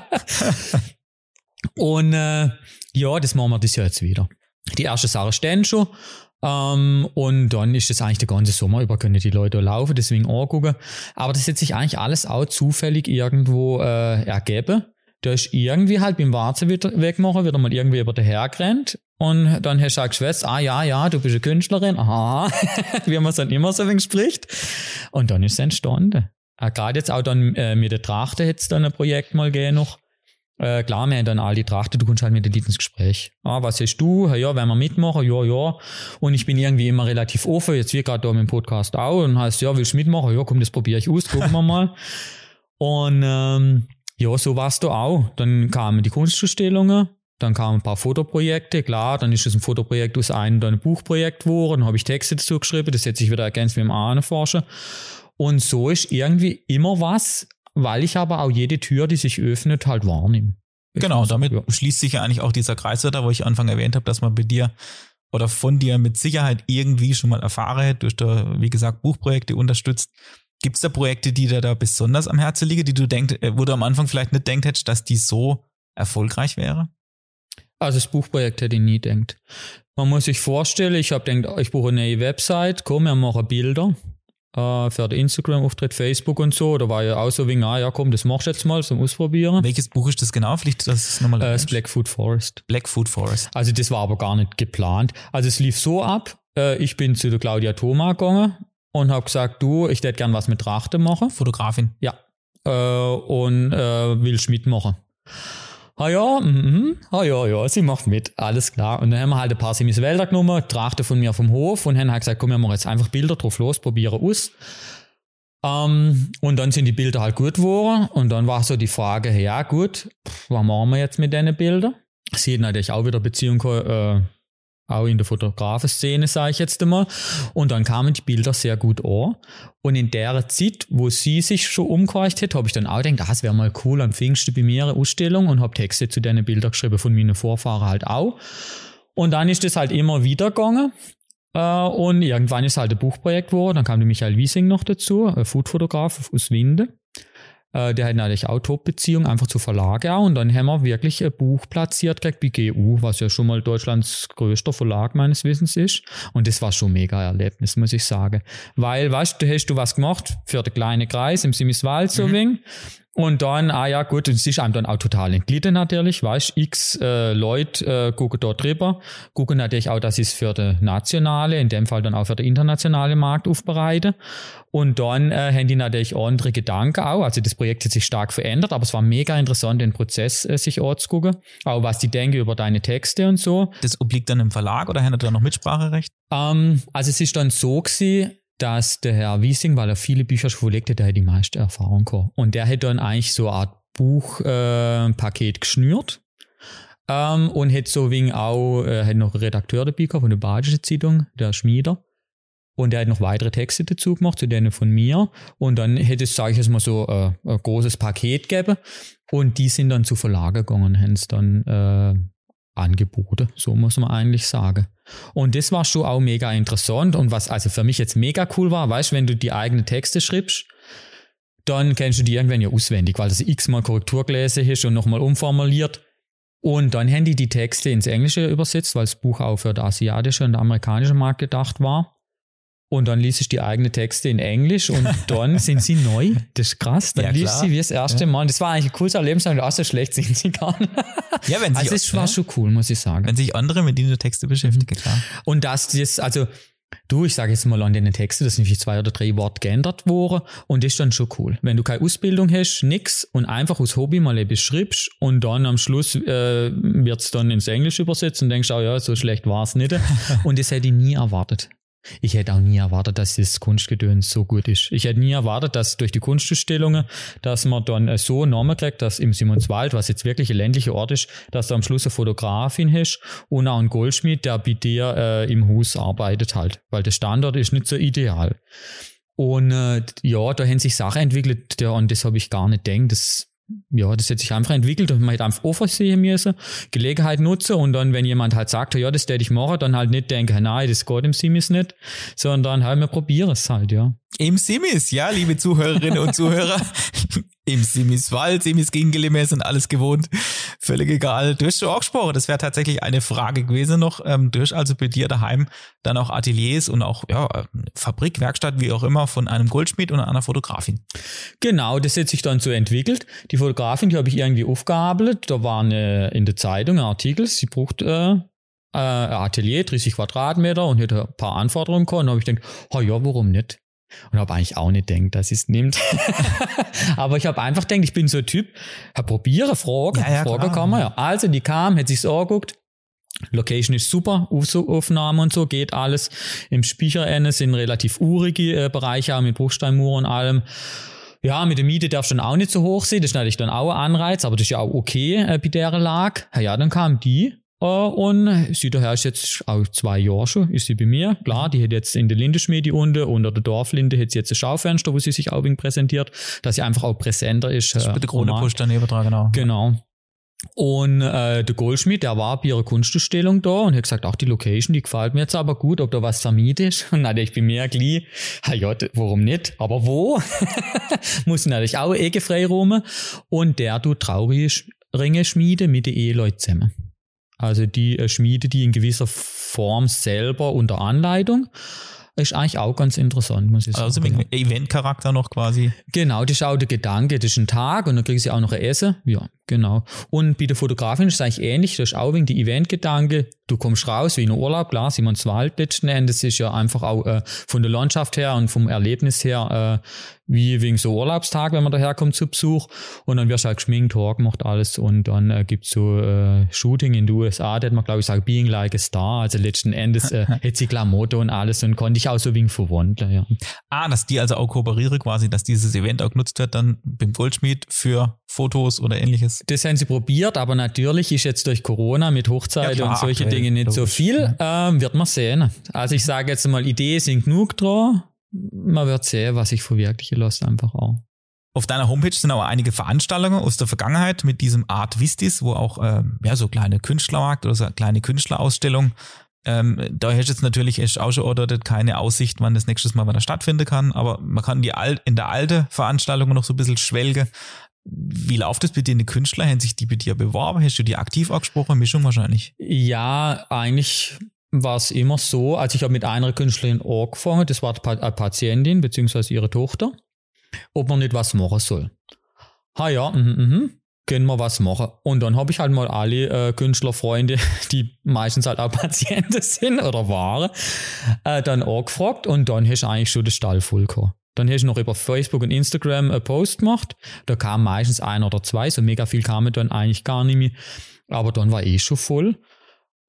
und äh, ja, das machen wir das Jahr jetzt wieder. Die erste Sache stehen schon. Um, ähm, und dann ist das eigentlich der ganze Sommer über können die Leute laufen, deswegen angucken. Aber das hat sich eigentlich alles auch zufällig irgendwo äh, ergeben da ist irgendwie halt beim Warzen wegmachen, wieder mal irgendwie über den hergerannt. Und dann hast du auch geschwätzt, ah ja, ja, du bist eine Künstlerin, aha, wie man es dann immer so wenig spricht. Und dann ist es entstanden. Äh, Gerade jetzt auch dann äh, mit der Trachte hätte es dann ein Projekt mal gehen noch. Äh, klar, wir haben dann all die Trachte, du kommst halt mit den Leuten ins Gespräch. Ah, was hast du? Ja, wenn wir mitmachen? Ja, ja. Und ich bin irgendwie immer relativ offen, jetzt wie gerade da mit dem Podcast auch. Und heißt, ja, willst du mitmachen? Ja, komm, das probiere ich aus, gucken wir mal. Und ähm, ja, so war's da auch. Dann kamen die Kunstausstellungen, dann kamen ein paar Fotoprojekte, klar, dann ist es ein Fotoprojekt aus einem dann ein Buchprojekt geworden, dann habe ich Texte dazu geschrieben, das setze ich wieder ergänzt mit dem Ahnenforscher. Und so ist irgendwie immer was, weil ich aber auch jede Tür, die sich öffnet, halt wahrnehme. Genau, damit ja. schließt sich ja eigentlich auch dieser Kreis wieder, wo ich Anfang erwähnt habe, dass man bei dir oder von dir mit Sicherheit irgendwie schon mal erfahren hat, durch, da, wie gesagt, Buchprojekte unterstützt, Gibt es da Projekte, die dir da besonders am Herzen liegen, die du denkst, äh, wo du am Anfang vielleicht nicht denkt hättest, dass die so erfolgreich wäre? Also das Buchprojekt hätte ich nie denkt. Man muss sich vorstellen, ich habe denkt, ich brauche eine neue Website, komm, wir machen Bilder äh, für den Instagram-Auftritt, Facebook und so. Da war ja auch so wie, ah ja, komm, das machst du jetzt mal zum Ausprobieren. Welches Buch ist das genau? Vielleicht das ist nochmal. Äh, das Blackfoot Forest. Blackfoot Forest. Also das war aber gar nicht geplant. Also es lief so ab, äh, ich bin zu der Claudia Thoma gegangen, und habe gesagt, du, ich hätte gern was mit Trachte machen. Fotografin. Ja. Äh, und äh, willst mitmachen. Ah ja, mhm, ah ja, ja, sie macht mit, alles klar. Und dann haben wir halt ein paar Simis Wälder genommen, Trachte von mir vom Hof und haben halt gesagt, komm, wir machen jetzt einfach Bilder drauf los, probieren aus. Ähm, und dann sind die Bilder halt gut geworden und dann war so die Frage, ja gut, was machen wir jetzt mit den Bildern? Sie hat natürlich auch wieder Beziehung äh, auch in der Fotografenszene, sage ich jetzt einmal. Und dann kamen die Bilder sehr gut an. Und in der Zeit, wo sie sich schon umgehorcht hat, habe ich dann auch gedacht, ah, das wäre mal cool am Pfingsten bei mir eine Ausstellung und habe Texte zu den Bildern geschrieben von meinen Vorfahren halt auch. Und dann ist das halt immer wieder gegangen. Äh, und irgendwann ist halt ein Buchprojekt geworden. Dann kam der Michael Wiesing noch dazu, ein Foodfotograf aus Winde. Äh, der hat natürlich auch Top-Beziehung, einfach zu Verlage auch. Und dann haben wir wirklich ein Buch platziert gekriegt bei GU, was ja schon mal Deutschlands größter Verlag meines Wissens ist. Und das war schon mega Erlebnis, muss ich sagen. Weil, weißt du, hast du was gemacht für den kleinen Kreis im Simiswald so mhm. wenig. Und dann, ah ja, gut, es ist einem dann auch total entglitten natürlich, weißt x äh, Leute äh, gucken dort drüber, gucken natürlich auch, dass sie es für den nationale, in dem Fall dann auch für den internationalen Markt aufbereiten. Und dann äh, haben die natürlich andere Gedanken auch. Also das Projekt hat sich stark verändert, aber es war mega interessant, den Prozess äh, sich anzugucken. Auch was die denken über deine Texte und so. Das obliegt dann im Verlag oder haben die da noch Mitspracherecht? Ähm, also es ist dann so gewesen, dass der Herr Wiesing, weil er viele Bücher schon verlegt hat, der hat die meiste Erfahrung gehabt. Und der hat dann eigentlich so eine Art Buchpaket äh, geschnürt. Ähm, und hat so wegen auch, äh, hat noch einen Redakteur dabei gehabt von der Badische Zeitung, der Schmieder. Und der hat noch weitere Texte dazu gemacht, zu denen von mir. Und dann hätte es, sage ich jetzt mal so, äh, ein großes Paket gegeben. Und die sind dann zu Verlage gegangen, haben es dann äh, Angebote, so muss man eigentlich sagen. Und das war schon auch mega interessant und was also für mich jetzt mega cool war, weißt wenn du die eigenen Texte schreibst, dann kennst du die irgendwann ja auswendig, weil das x-mal Korrektur hast und nochmal umformuliert. Und dann haben die die Texte ins Englische übersetzt, weil das Buch auch für den asiatischen und amerikanischen Markt gedacht war. Und dann liest ich die eigenen Texte in Englisch und dann sind sie neu. Das ist krass. Dann Ja, liest klar. sie wie das erste Ja. Mal. Das war eigentlich ein cooles Erlebnis, aber auch so schlecht sind sie gar nicht. Ja, wenn sich, Also es war ja, schon cool, muss ich sagen. wenn sich andere mit diesen Texte beschäftigen, klar. Und dass das, also du, ich sage jetzt mal an den Texten, das sind vielleicht zwei oder drei Worte geändert worden und das ist dann schon cool. Wenn du keine Ausbildung hast, nix und einfach aus Hobby mal etwas schreibst und dann am Schluss äh, wird's dann ins Englisch übersetzt und denkst, oh ja, so schlecht war's nicht. und das hätte ich nie erwartet. Ich hätte auch nie erwartet, dass das Kunstgedöns so gut ist. Ich hätte nie erwartet, dass durch die Kunstausstellungen, dass man dann äh, so Namen kriegt, dass im Simonswald, was jetzt wirklich ein ländlicher Ort ist, dass du am Schluss eine Fotografin hast und auch einen Goldschmied, der bei dir äh, im Haus arbeitet halt. Weil der Standort ist nicht so ideal. Und äh, ja, da haben sich Sachen entwickelt, ja, und das habe ich gar nicht gedacht. Das, ja, das hat sich einfach entwickelt und man hätte einfach offen müssen, Gelegenheit nutzen und dann, wenn jemand halt sagt, ja, das werde ich machen, dann halt nicht denken, nein, das geht im Simis nicht, sondern halt, wir probieren es halt, ja. Im Simis, ja, liebe Zuhörerinnen und Zuhörer. Im Simiswald, Simis Gegengelime sind alles gewohnt. Völlig egal. Du hast schon auch gesprochen, das wäre tatsächlich eine Frage gewesen noch. Ähm, du hast also bei dir daheim dann auch Ateliers und auch ja, Fabrik, Werkstatt, wie auch immer, von einem Goldschmied und einer Fotografin. Genau, das hat sich dann so entwickelt. Die Fotografin, die habe ich irgendwie aufgearbeitet. Da war eine, in der Zeitung ein Artikel, sie braucht äh, äh, Atelier, 30 Quadratmeter und hätte ein paar Anforderungen. Und da habe ich gedacht, oh ja, warum nicht? Und habe eigentlich auch nicht gedacht, dass sie es nimmt. Aber ich habe einfach gedacht, ich bin so ein Typ, hab probiere, frage, Ja, ja, frage kann man ja. Also, die kam, hat sich's angeguckt. Location ist super, Aufnahme und so, geht alles. Im Speicherende sind relativ urige äh, Bereiche, auch mit Bruchsteinmauern und allem. Ja, mit der Miete darfst du dann auch nicht so hoch sehen, das ist natürlich dann auch ein Anreiz, aber das ist ja auch okay äh, bei der Lage. Ja, ja, dann kam die äh, und sie daher ist jetzt auch zwei Jahre schon, ist sie bei mir. Klar, die hat jetzt in der Lindeschmiede unten, unter der Dorflinde, hat sie jetzt ein Schaufenster, wo sie sich auch wegen präsentiert, dass sie einfach auch präsenter ist. Das ist äh, bitte Krone normal. Push daneben dran, genau. Genau. Und äh, der Goldschmied, der war bei ihrer Kunstausstellung da und hat gesagt, ach, die Location, die gefällt mir jetzt aber gut, ob da was vermietet ist. Und dann ich bei mir gleich, ha ja, warum nicht? Aber wo? Muss natürlich auch Ecke frei rum. Und der tut traurige Ringe schmiede mit den Eheleuten zusammen. Also die äh, Schmiede, die in gewisser Form selber unter Anleitung. Ist eigentlich auch ganz interessant, muss ich sagen. Also wegen Event-Charakter noch quasi. Genau, das ist auch der Gedanke, das ist ein Tag und dann kriegen sie auch noch ein Essen. Ja, genau. Und bei der Fotografin ist es eigentlich ähnlich, das ist auch wegen der Event-Gedanke. Du kommst raus wie in Urlaub, klar, Simonswald letzten Endes ist ja einfach auch äh, von der Landschaft her und vom Erlebnis her äh, wie wegen so Urlaubstag, wenn man daherkommt zu Besuch. Und dann wirst du halt geschminkt, Tor gemacht, alles. Und dann äh, gibt's so äh, Shooting in den USA, da hat man, glaube ich, gesagt, Being Like a Star. Also letzten Endes äh, hat sie Klamotte und alles und konnte ich auch so wegen verwandeln, ja. Ah, dass die also auch kooperiere quasi, dass dieses Event auch genutzt wird dann beim Goldschmied für Fotos oder ähnliches. Das haben sie probiert, aber natürlich ist jetzt durch Corona mit Hochzeit Ja, klar, und solche aktuell, Dinge nicht so logisch. viel. Ähm, wird man sehen. Also ich sage jetzt mal, Ideen sind genug dran. Man wird sehen, was sich verwirklichen lässt, einfach auch. Auf deiner Homepage sind auch einige Veranstaltungen aus der Vergangenheit mit diesem Art Vistis, wo auch ähm, ja, so kleine Künstlermarkt oder so eine kleine Künstlerausstellung. Ähm, da hast du jetzt natürlich echt auch schon oder keine Aussicht, wann das nächstes Mal wieder stattfinden kann, aber man kann die alt, in der alte Veranstaltung noch so ein bisschen schwelgen. Wie läuft es bei dir in den Künstler? Haben sich die bei dir beworben? Hast du die aktiv angesprochen? Mischung wahrscheinlich. Ja, eigentlich war es immer so, als ich habe mit einer Künstlerin angefangen, das war eine Patientin beziehungsweise ihre Tochter, ob man nicht was machen soll. Ha ja, mhm, mhm, können wir was machen. Und dann habe ich halt mal alle äh, Künstlerfreunde, die meistens halt auch Patienten sind oder waren, äh, dann angefragt und dann hast du eigentlich schon den Stall voll gehabt. Dann hast du noch über Facebook und Instagram einen Post gemacht. Da kam meistens ein oder zwei, so mega viel kamen dann eigentlich gar nicht mehr. Aber dann war eh schon voll.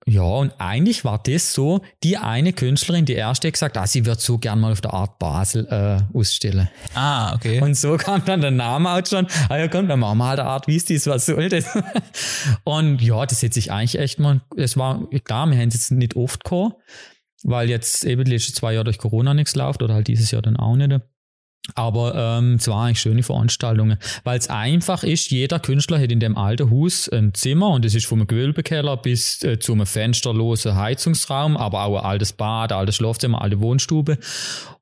Ja, und eigentlich war das so, die eine Künstlerin, die erste, gesagt, ah, sie wird so gern mal auf der Art Basel äh, ausstellen. Ah, okay. Und so kam dann der Name auch schon, ah ja komm, dann machen wir halt eine Art Wiestis, was soll das? Und ja, das hätte sich eigentlich echt mal, es war, klar, wir haben es jetzt nicht oft gehabt, weil jetzt eben die letzten zwei Jahre durch Corona nichts läuft oder halt dieses Jahr dann auch nicht. Aber ähm, es waren eigentlich schöne Veranstaltungen, weil es einfach ist, jeder Künstler hat in dem alten Haus ein Zimmer und das ist vom Gewölbekeller bis äh, zum fensterlosen Heizungsraum, aber auch ein altes Bad, ein altes Schlafzimmer, eine alte Wohnstube.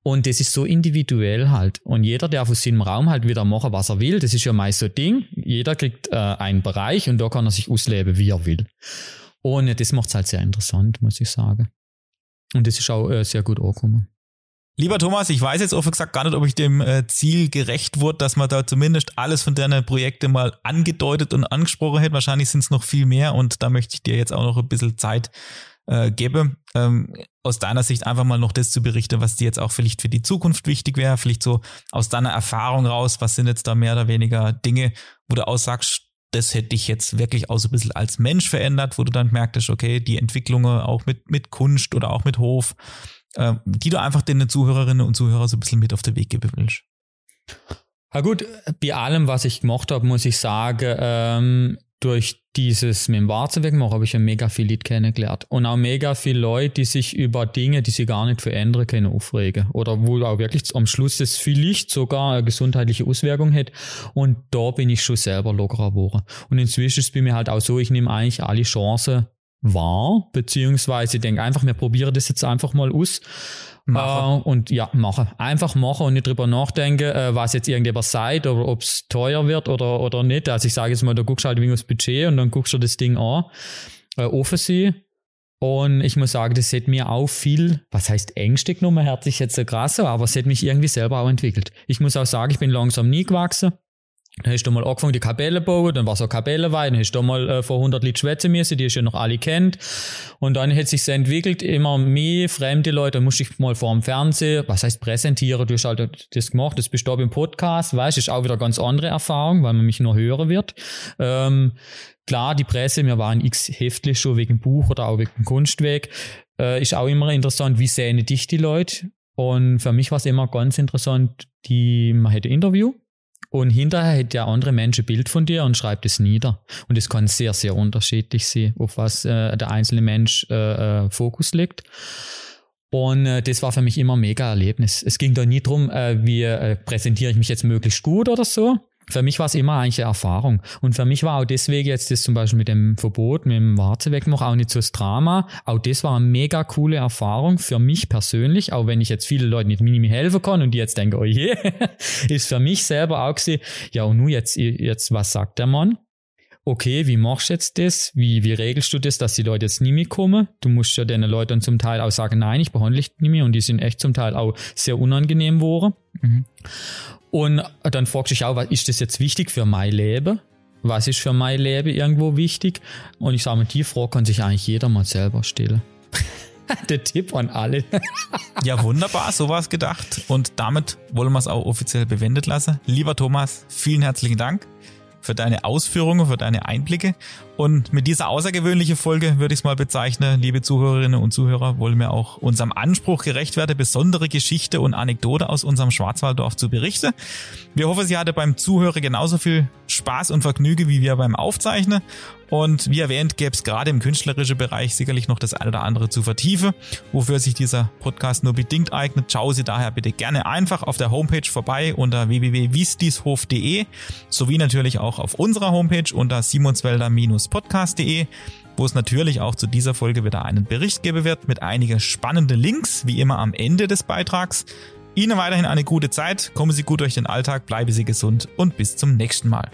Und das ist so individuell halt. Und jeder darf aus seinem Raum halt wieder machen, was er will. Das ist ja meist so ein Ding. Jeder kriegt äh, einen Bereich und da kann er sich ausleben, wie er will. Und das macht es halt sehr interessant, muss ich sagen. Und das ist auch äh, sehr gut angekommen. Lieber Thomas, ich weiß jetzt offen gesagt gar nicht, ob ich dem äh, Ziel gerecht wurde, dass man da zumindest alles von deinen Projekten mal angedeutet und angesprochen hätte. Wahrscheinlich sind es noch viel mehr und da möchte ich dir jetzt auch noch ein bisschen Zeit äh, geben. Ähm, aus deiner Sicht einfach mal noch das zu berichten, was dir jetzt auch vielleicht für die Zukunft wichtig wäre. Vielleicht so aus deiner Erfahrung raus, was sind jetzt da mehr oder weniger Dinge, wo du aussagst, das hätte dich jetzt wirklich auch so ein bisschen als Mensch verändert, wo du dann merktest, okay, die Entwicklungen auch mit, mit Kunst oder auch mit Hof, äh, die du einfach den Zuhörerinnen und Zuhörern so ein bisschen mit auf den Weg geben willst? Na gut, bei allem, was ich gemacht habe, muss ich sagen, ähm, durch dieses mit dem Warzenweg habe ich ja mega viel Leute kennengelernt. Und auch mega viele Leute, die sich über Dinge, die sie gar nicht verändern können, aufregen. Oder wo auch wirklich am Schluss das vielleicht sogar eine gesundheitliche Auswirkung hat. Und da bin ich schon selber lockerer geworden. Und inzwischen ist es bei mir halt auch so, ich nehme eigentlich alle Chancen wahr, beziehungsweise denke einfach, wir probieren das jetzt einfach mal aus. Äh, und ja, machen. Einfach machen und nicht drüber nachdenken, äh, was jetzt irgendjemand sagt oder ob es teuer wird oder, oder nicht. Also ich sage jetzt mal, da guckst du halt wegen das Budget und dann guckst du das Ding an. Äh, offen sein. Und ich muss sagen, das hat mir auch viel, was heißt Ängste genommen, hört sich jetzt so krass, aber es hat mich irgendwie selber auch entwickelt. Ich muss auch sagen, ich bin langsam nie gewachsen. Dann hast du mal angefangen, die Kapelle bauen, dann war es eine Kapellenweih, dann hast du mal äh, vor 100 Leute schwätzen müssen, die ist ja noch alle kennt. Und dann hat sich entwickelt, immer mehr fremde Leute, dann musste ich mal vor dem Fernsehen, was heißt präsentieren, du hast halt das gemacht, das bist du im Podcast, weißt du, ist auch wieder ganz andere Erfahrung, weil man mich nur hören wird. Ähm, klar, die Presse, wir waren x Heftlich schon wegen Buch oder auch wegen Kunstweg, äh, ist auch immer interessant, wie sehen dich die Leute? Und für mich war es immer ganz interessant, die, man hätte Interview, und hinterher hat der andere Mensch ein Bild von dir und schreibt es nieder. Und es kann sehr, sehr unterschiedlich sein, auf was äh, der einzelne Mensch äh, äh, Fokus legt. Und äh, das war für mich immer ein mega Erlebnis. Es ging da nie drum, äh, wie äh, präsentiere ich mich jetzt möglichst gut oder so, für mich war es immer eigentlich eine Erfahrung. Und für mich war auch deswegen jetzt das zum Beispiel mit dem Verbot, mit dem Warze wegmachen, auch nicht so das Drama. Auch das war eine mega coole Erfahrung für mich persönlich, auch wenn ich jetzt viele Leute nicht Minimi helfen kann und die jetzt denken, oh je, ist für mich selber auch gesehen, ja und nun jetzt, jetzt, was sagt der Mann? Okay, wie machst du jetzt das? Wie, wie regelst du das, dass die Leute jetzt nie mehr kommen? Du musst ja den Leuten zum Teil auch sagen, nein, ich behandle dich nicht mehr und die sind echt zum Teil auch sehr unangenehm geworden. Mhm. Und dann fragst du dich auch, was ist das jetzt wichtig für mein Leben? Was ist für mein Leben irgendwo wichtig? Und ich sage mal, die Frage kann sich eigentlich jeder mal selber stellen. Der Tipp an alle. ja, wunderbar, so war es gedacht. Und damit wollen wir es auch offiziell bewendet lassen. Lieber Thomas, vielen herzlichen Dank für deine Ausführungen, für deine Einblicke. Und mit dieser außergewöhnlichen Folge würde ich es mal bezeichnen, liebe Zuhörerinnen und Zuhörer, wollen wir auch unserem Anspruch gerecht werden, besondere Geschichte und Anekdote aus unserem Schwarzwalddorf zu berichten. Wir hoffen, Sie hatte beim Zuhören genauso viel Spaß und Vergnügen wie wir beim Aufzeichnen. Und wie erwähnt, gäbe es gerade im künstlerischen Bereich sicherlich noch das eine oder andere zu vertiefen, wofür sich dieser Podcast nur bedingt eignet. Schau Sie daher bitte gerne einfach auf der Homepage vorbei unter www.wistishof.de sowie natürlich auch auf unserer Homepage unter simonswälder-podcast.de wo es natürlich auch zu dieser Folge wieder einen Bericht geben wird mit einigen spannenden Links, wie immer am Ende des Beitrags. Ihnen weiterhin eine gute Zeit, kommen Sie gut durch den Alltag, bleiben Sie gesund und bis zum nächsten Mal.